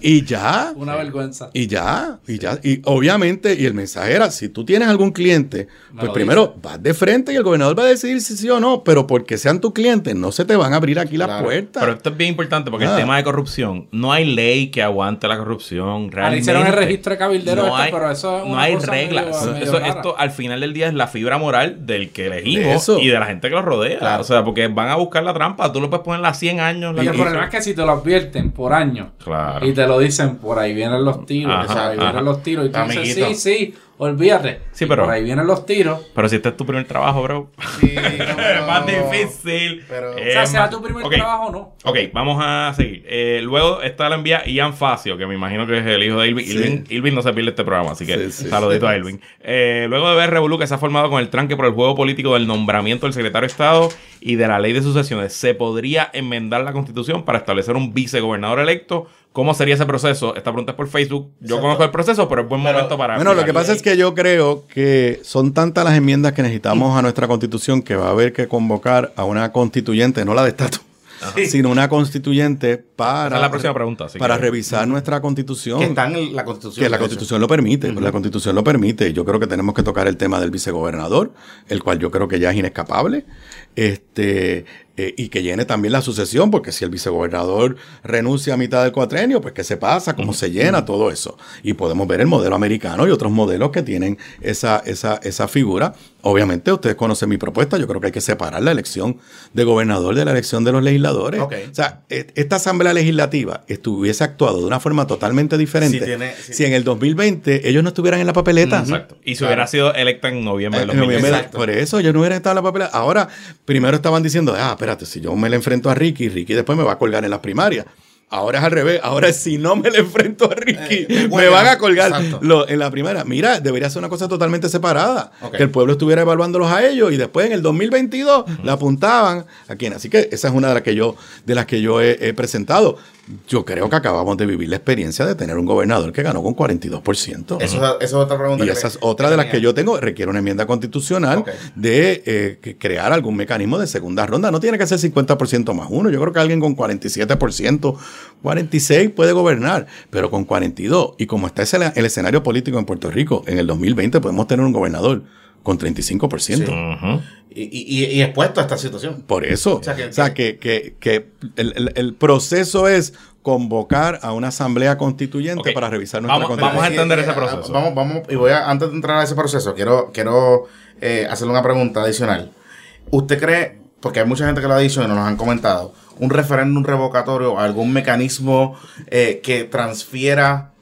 Y ya. Una vergüenza. Y ya, y ya. Y obviamente, y el mensaje era, si tú tienes algún cliente, pues primero vas de frente y el gobernador va a decidir si sí o no, pero porque sean tu cliente, no se te van a abrir aquí las Claro. puertas. Pero esto es bien importante porque Ah. el tema de corrupción, no hay ley que aguante la corrupción. Realmente, hicieron el registro de cabilderos, no esto, hay, pero eso es no una hay cosa reglas. medio- medio Eso- rara. esto al final del día es la fibra moral del que elegimos Eso. y de la gente que los rodea. Claro. O sea, porque van a buscar la trampa. Tú lo puedes poner a 100 años. la Y el problema es que si te lo advierten por años Claro. y te lo dicen, por ahí vienen los tiros, Ajá, o sea, ahí ajá. vienen los tiros, y tú dices, Amiguito. sí, sí, olvídate. Sí, pero- por ahí vienen los tiros. Pero si este es tu primer trabajo, bro. Sí, no, es pero- más difícil. pero- O Es sea, sea más- tu primer trabajo o no. Ok, vamos a seguir. Eh, luego está la envía Ian Facio, que me imagino que es el hijo de Irving. Sí. Irving, Irving no se pierde este programa, así que Sí, sí. saludito a Irving. Eh, luego de ver Revolu que se ha formado con el tranque por el juego político del nombramiento del secretario de Estado y de la ley de sucesiones, ¿se podría enmendar la constitución para establecer un vicegobernador electo? ¿Cómo sería ese proceso? Esta pregunta es por Facebook. Yo Exacto. conozco el proceso, pero es buen Pero- momento para... Bueno, lo que pasa es que yo creo que son tantas las enmiendas que necesitamos a nuestra constitución que va a haber que convocar a una constituyente, no la de estatus, sino una constituyente para, Esa es la próxima pregunta, para que- revisar nuestra constitución. Que está en la constitución. Que la constitución lo permite, la constitución lo permite. Yo creo que tenemos que tocar el tema del vicegobernador, el cual yo creo que ya es inescapable, este, eh, y que llene también la sucesión, porque si el vicegobernador renuncia a mitad del cuatrenio, pues qué se pasa, cómo se llena, todo eso. Y podemos ver el modelo americano y otros modelos que tienen esa, esa, esa figura. Obviamente ustedes conocen mi propuesta, yo creo que hay que separar la elección de gobernador de la elección de los legisladores. O sea, e- esta asamblea legislativa estuviese actuado de una forma totalmente diferente. Tiene-. Si en el 2020 ellos no estuvieran en la papeleta. Exacto. Y si Claro. hubiera sido electa en noviembre del en noviembre, 2016. por eso yo no hubiera estado en la papeleta. Ahora, primero estaban diciendo, ah, espérate, si yo me le enfrento a Ricky, Ricky después me va a colgar en las primarias. Ahora es al revés. Ahora si no me le enfrento a Ricky, Eh, me bueno, van a colgar lo- en la primera. Mira, debería ser una cosa totalmente separada. Que el pueblo estuviera evaluándolos a ellos y después en el 2022 la apuntaban a quién. Así que esa es una de las que yo, de las que yo he, he presentado. Yo creo que acabamos de vivir la experiencia de tener un gobernador que ganó con 42%. Eso, es otra pregunta. Y esa es otra de las que yo tengo. Requiere una enmienda constitucional de eh, crear algún mecanismo de segunda ronda. No tiene que ser 50% más uno. Yo creo que alguien con 47%, 46% puede gobernar, pero con 42%. Y como está ese, el escenario político en Puerto Rico, en el 2020 podemos tener un gobernador con 35%. Sí. Ujú. Y, y- y expuesto a esta situación. Por eso. O sea, que- o sea, que, que- que el, el- el proceso es convocar a una asamblea constituyente para revisar nuestra Vamos- constitución. vamos a entender ese proceso. Vamos, vamos, y voy a, antes de entrar a ese proceso, quiero, quiero eh, hacerle una pregunta adicional. ¿Usted cree, porque hay mucha gente que lo ha dicho y nos lo han comentado, un referéndum revocatorio, algún mecanismo eh, que transfiera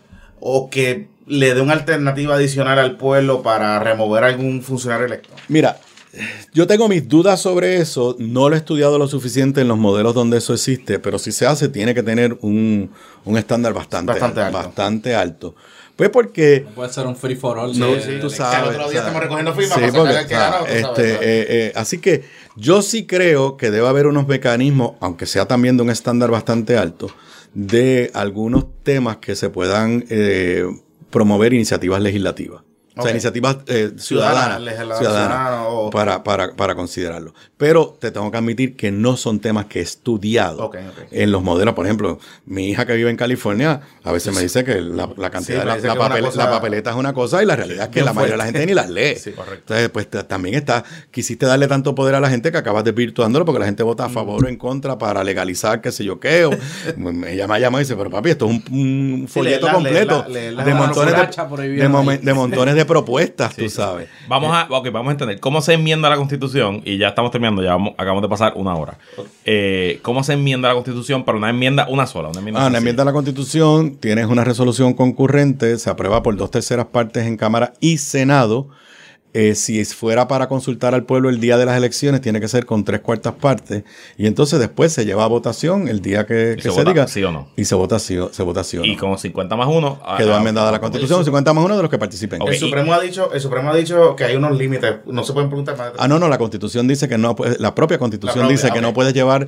o que le dé una alternativa adicional al pueblo para remover algún funcionario electo? Mira, yo tengo mis dudas sobre eso. No lo he estudiado lo suficiente en los modelos donde eso existe, pero si se hace, tiene que tener un, un estándar bastante, Bastante alto. bastante alto. Pues porque No puede ser un free for all. No, de- sí, tú Que sabes. al otro día estamos recogiendo firmas sí, para porque, el este, ¿sabes? eh, eh, así que yo sí creo que debe haber unos mecanismos, aunque sea también de un estándar bastante alto, de algunos temas que se puedan eh, promover iniciativas legislativas. O sea, iniciativas eh, ciudadanas, ciudadanas, ciudadanas, o- para, para, para considerarlo. Pero te tengo que admitir que no son temas que he estudiado en los modelos. Por ejemplo, mi hija que vive en California a veces me dice que la, la cantidad Sí, de la, papel- cosa- papeleta es una cosa y la realidad es que Bien la mayoría de la gente ni las lee. Sí, correcto. Entonces, pues ta- también está, quisiste darle tanto poder a la gente que acabas desvirtuándolo porque la gente vota a favor o en contra para legalizar qué sé yo qué. O, ella me llama y dice, pero papi, esto es un, un folleto completo de, montones de, de montones de propuestas, tú sabes. Vamos a, ok, vamos a entender cómo se enmienda la constitución y ya estamos terminando, ya vamos- acabamos de pasar una hora. Eh, ¿Cómo se enmienda la constitución para una enmienda, una sola? Una enmienda Ah, una enmienda a la Constitución, tienes una resolución concurrente, se aprueba por dos terceras partes en Cámara y Senado. Eh, si fuera para consultar al pueblo el día de las elecciones, tiene que ser con tres cuartas partes. Y entonces después se lleva a votación el día que, Y que se se, vota diga. sí o no. Y se vota sí o, se vota sí o Y no. con 50 más 1 Quedó enmendada la Constitución, 50 más uno de los que participen. Ok. El y- Supremo ha dicho, el Supremo ha dicho que hay unos límites, no se pueden preguntar más. de- Ah, no, no, la Constitución dice que no la propia Constitución La propia, dice que no puedes llevar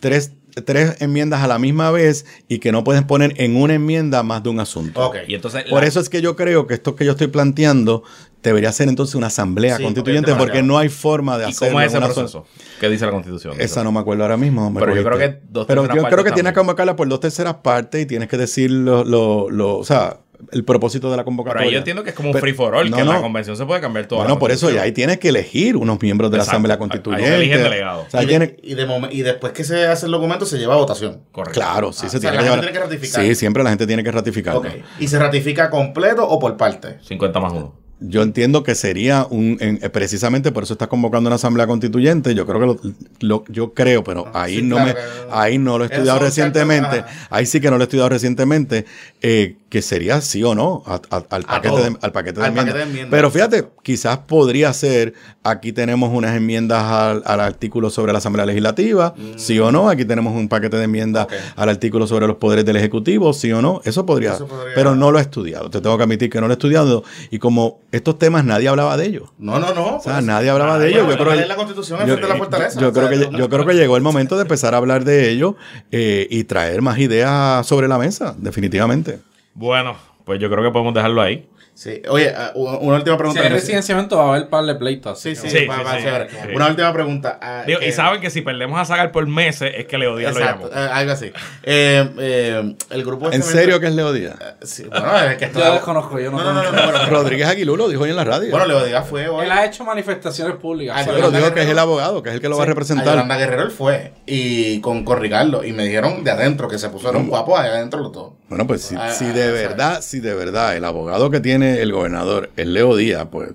tres, tres enmiendas a la misma vez y que no puedes poner en una enmienda más de un asunto. Ok. Y entonces, Por la- eso es que yo creo que esto que yo estoy planteando debería ser entonces una asamblea Sí, constituyente porque no hay forma de ¿Y hacerlo. cómo es ese una proceso? ¿Qué dice la constitución? Esa no me acuerdo ahora mismo. Pero yo creo que dos Pero yo creo que tienes que convocarla por dos terceras partes y tienes que decir lo, lo, lo- o sea, el propósito de la Pero convocatoria. ahí yo entiendo que es como un Pero- free for all, no, que en la no. convención se puede cambiar todo. Bueno, por eso ya ahí tienes que elegir unos miembros de la. Asamblea Ahí se Constituyente. eligen delegados. O sea, y, tiene- de, y, de y después que se hace el documento se lleva a votación. Correcto. Claro, sí Ah, se o sea, tiene la que gente llevar. tiene que ratificar. Sí, siempre la gente tiene que ratificarlo. Ok. ¿Y se ratifica completo o por parte? 50 más 1. Yo entiendo que sería un, en- eh, precisamente por eso estás convocando una asamblea constituyente. Yo creo que lo, lo- yo creo, pero ahí Sí, no claro me, ahí no lo he estudiado es recientemente. Ahí sí que no lo he estudiado recientemente, eh, que sería sí o no a- a- al paquete de, al paquete de Al enmiendas. paquete de enmiendas. Pero fíjate, quizás podría ser. Aquí tenemos unas enmiendas al, al artículo sobre la asamblea legislativa, sí o no. Aquí tenemos un paquete de enmiendas al artículo sobre los poderes del ejecutivo, sí o no. Eso podría, Eso podría- pero no lo he estudiado. Te tengo que admitir que no lo he estudiado. Y como estos temas nadie hablaba de ellos. No, no, no. O sea, nadie hablaba de ellos. Yo creo, la constitución yo, la fortaleza. yo creo que, yo creo que llegó el momento de empezar a hablar de ellos eh, y traer más ideas sobre la mesa, definitivamente. Bueno, pues yo creo que podemos dejarlo ahí. Sí. Oye, ah, una última Si pregunta. hay que- residenciamiento va a haber par de pleitos. Sí, sí, Sí, va- sí, va sí. Una última pregunta. ah, Digo, que- y saben que si perdemos a Zagar por meses es que Leo Díaz lo Exacto, llamó. eh, algo así. Eh, eh, el grupo ¿En este serio que es Leo Díaz? Sí, bueno, es que esto- Yo desconozco, yo no No, no, no, no, conozco. bueno, Rodríguez Aguilú lo dijo hoy en la radio. Bueno, Leo Díaz fue hoy. Él ha hecho manifestaciones públicas. Ah, o sea, pero dijo que es el abogado, que es el que lo va a representar. Yolanda Guerrero él fue. Y con, con Ricardo. Y me dijeron de adentro que se pusieron guapos allá adentro los dos. Bueno, pues si, Ah, si ah, de sea. verdad, si de verdad el abogado que tiene el gobernador es Leo Díaz, pues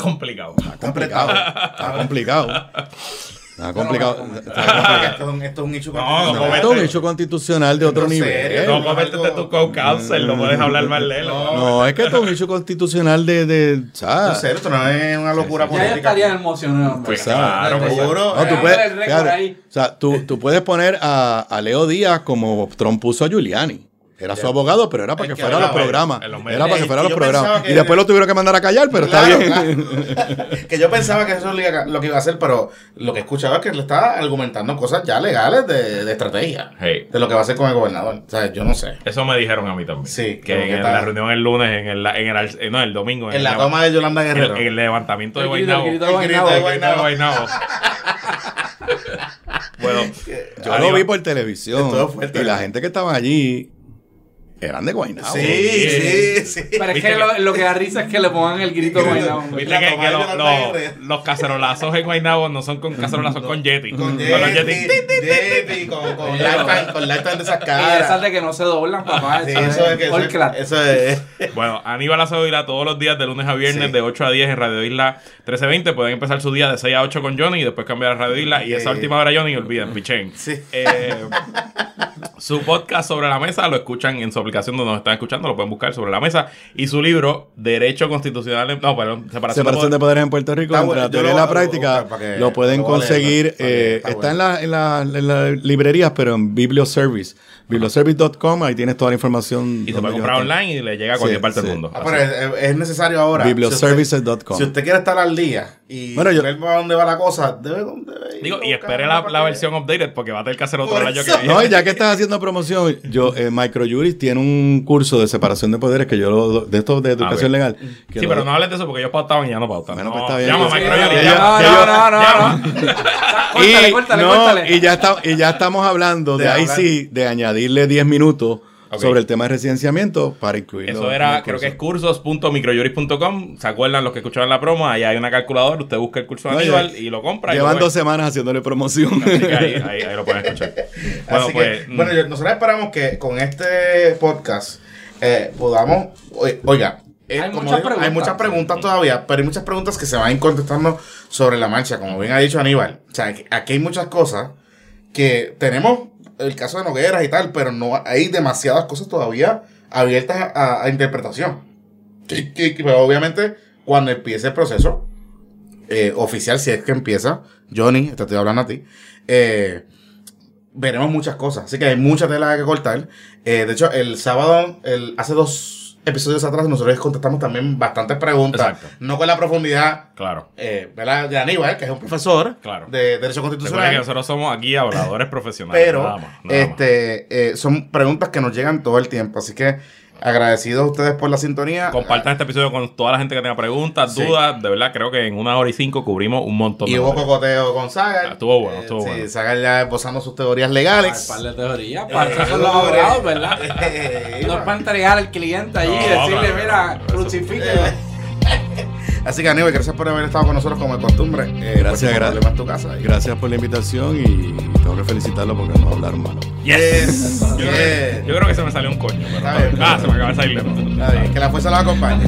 Complicado. está complicado. Está complicado. Está complicado. Está Esto es un- esto es un hecho No, constitucional. no, Esto es un hecho constitucional de otro ¿En nivel. No, coméntate tu co-counsel, no puedes hablar mal de él. No, es que esto es un hecho constitucional de, de ¿sabes? serio, esto no es una locura Ya política. estaría emocionado. hombre. Pues claro, pues, Seguro. No, tú puedes, o sea, tú, tú puedes poner a, a Leo Díaz como Trump puso a Giuliani. Era su abogado, pero era para Es que que fuera a los programas. en. Era para que Eh, fuera a los programas. que- Y después lo tuvieron que mandar a callar, pero está Claro, bien. claro. que yo pensaba que eso era lo que iba a hacer, pero lo que escuchaba es que le estaba argumentando cosas ya legales de, de estrategia. Hey. De lo que va a hacer con el gobernador. O sea, yo no sé. Eso me dijeron a mí también. Sí, Que en que está- la reunión el lunes, en el, en el, eh, no, el domingo. En la el- toma de Yolanda en Guerrero. en el levantamiento de El Guaynabo. de Guaynabo. El grito de Guaynabo. bueno, Yo lo vi por televisión. Y la gente que estaba allí eran de Guaynabo. Sí, sí, sí. Pero es que que- lo, lo que da risa es que le pongan el grito Guaynabo. Viste que, que de lo- lo- los cacerolazos en Guaynabo no son con cacerolazos, con Yeti. Con Yeti, Yeti. Yeti, con, con lifetime, con lifetime de esas Y esas caras. de que no se doblan, papá. Sí, eso es que eso eso es. Bueno, Aníbal Acevedo todos los días de lunes a viernes Sí. de 8 a 10 en Radio Isla 1320. Pueden empezar su día de 6 a 8 con Johnny y después cambiar a Radio Isla. Y esa última hora, Johnny, olviden, pichen. Sí. Eh, Su podcast sobre la mesa lo escuchan en su aplicación donde nos están escuchando, lo pueden buscar sobre la mesa. Y su libro, Derecho Constitucional, no, perdón, Separación, Separación de poderes en Puerto Rico Está entre bueno, la teoría y lo la práctica. buscar Lo pueden lo leer, conseguir. eh, está está en la, en, la, en la librerías, pero en Biblioservice. Biblioservice.com, ahí tienes toda la información. Y se puede comprar online y le llega a cualquier Sí, parte sí. del mundo. Ah, pero es, es necesario ahora. Biblioservices.com. Si usted quiere estar al día y Bueno, yo- ver para dónde va la cosa, debe, debe ir Digo, y espere la, la versión updated porque va a tener que hacer otro el año eso. que viene. No, y ya que estás haciendo promoción, yo, eh, Microjuris tiene un curso de separación de poderes que yo lo, de esto de educación ver. legal. que Sí, lo- pero no hables de eso porque ellos pautaban y ya no pautan. Bueno, no, pues está bien. Llama, Sí, Micro sí, Yuri, sí, llama, no, no, no, llama. Córtale, y, córtale, no, córtale. y ya está, y ya estamos hablando de, ahí sí, de añadirle 10 minutos sobre el tema de residenciamiento para incluirlo. Eso era, creo que es curso. cursos.microjuris.com. ¿Se acuerdan los que escucharon la promo? Ahí hay una calculadora. Usted busca el curso de No, Aníbal ya- y lo compra. Llevan lo dos semanas haciéndole promoción. Así que ahí, ahí, ahí lo pueden escuchar. Bueno, Así pues. que, bueno, yo- nosotros esperamos que con este podcast eh, podamos. Oiga, eh, Hay muchas digo, hay preguntas. muchas preguntas todavía, pero hay muchas preguntas que se van a ir contestando sobre la marcha, como bien ha dicho Aníbal. O sea, aquí hay muchas cosas que tenemos el caso de Nogueras y tal, pero no hay demasiadas cosas todavía abiertas a, a interpretación. Que- que- que, pero obviamente, cuando empiece el proceso eh, oficial, si es que empieza, Johnny, te estoy hablando a ti, eh, veremos muchas cosas. Así que hay mucha tela que cortar. Eh, de hecho, el sábado, el, hace dos episodios atrás, nosotros contestamos también bastantes preguntas. Exacto. No con la profundidad Claro. eh, ¿verdad? de Aníbal, que es un profesor Claro. de Derecho Constitucional. que nosotros somos aquí habladores profesionales. Pero nada más, nada más. este, eh, son preguntas que nos llegan todo el tiempo. Así que agradecidos a ustedes por la sintonía. Compartan este episodio con toda la gente que tenga preguntas, Sí. dudas. De verdad, creo que en una hora y cinco cubrimos un montón Y de hubo cocoteo con Sagar. Ah, estuvo bueno, Eh, estuvo sí, bueno. Sagar ya esbozando sus teorías legales. par de teorías. Para eso Eh, son los abogados, ¿verdad? Eh, No es para entregar al cliente allí y No, decirle, claro, mira, crucifíquelo. Así que Aníbal, gracias por haber estado con nosotros como de costumbre. Eh, Gracias, cualquier gra- problema en tu casa. Gracias por la invitación y tengo que felicitarlo porque no hablaron malo. Yes. Yo, creo que, Yes. yo creo que se me salió un coño. Pero ah, se me acaba de salir. Está bien, que la fuerza la acompañe.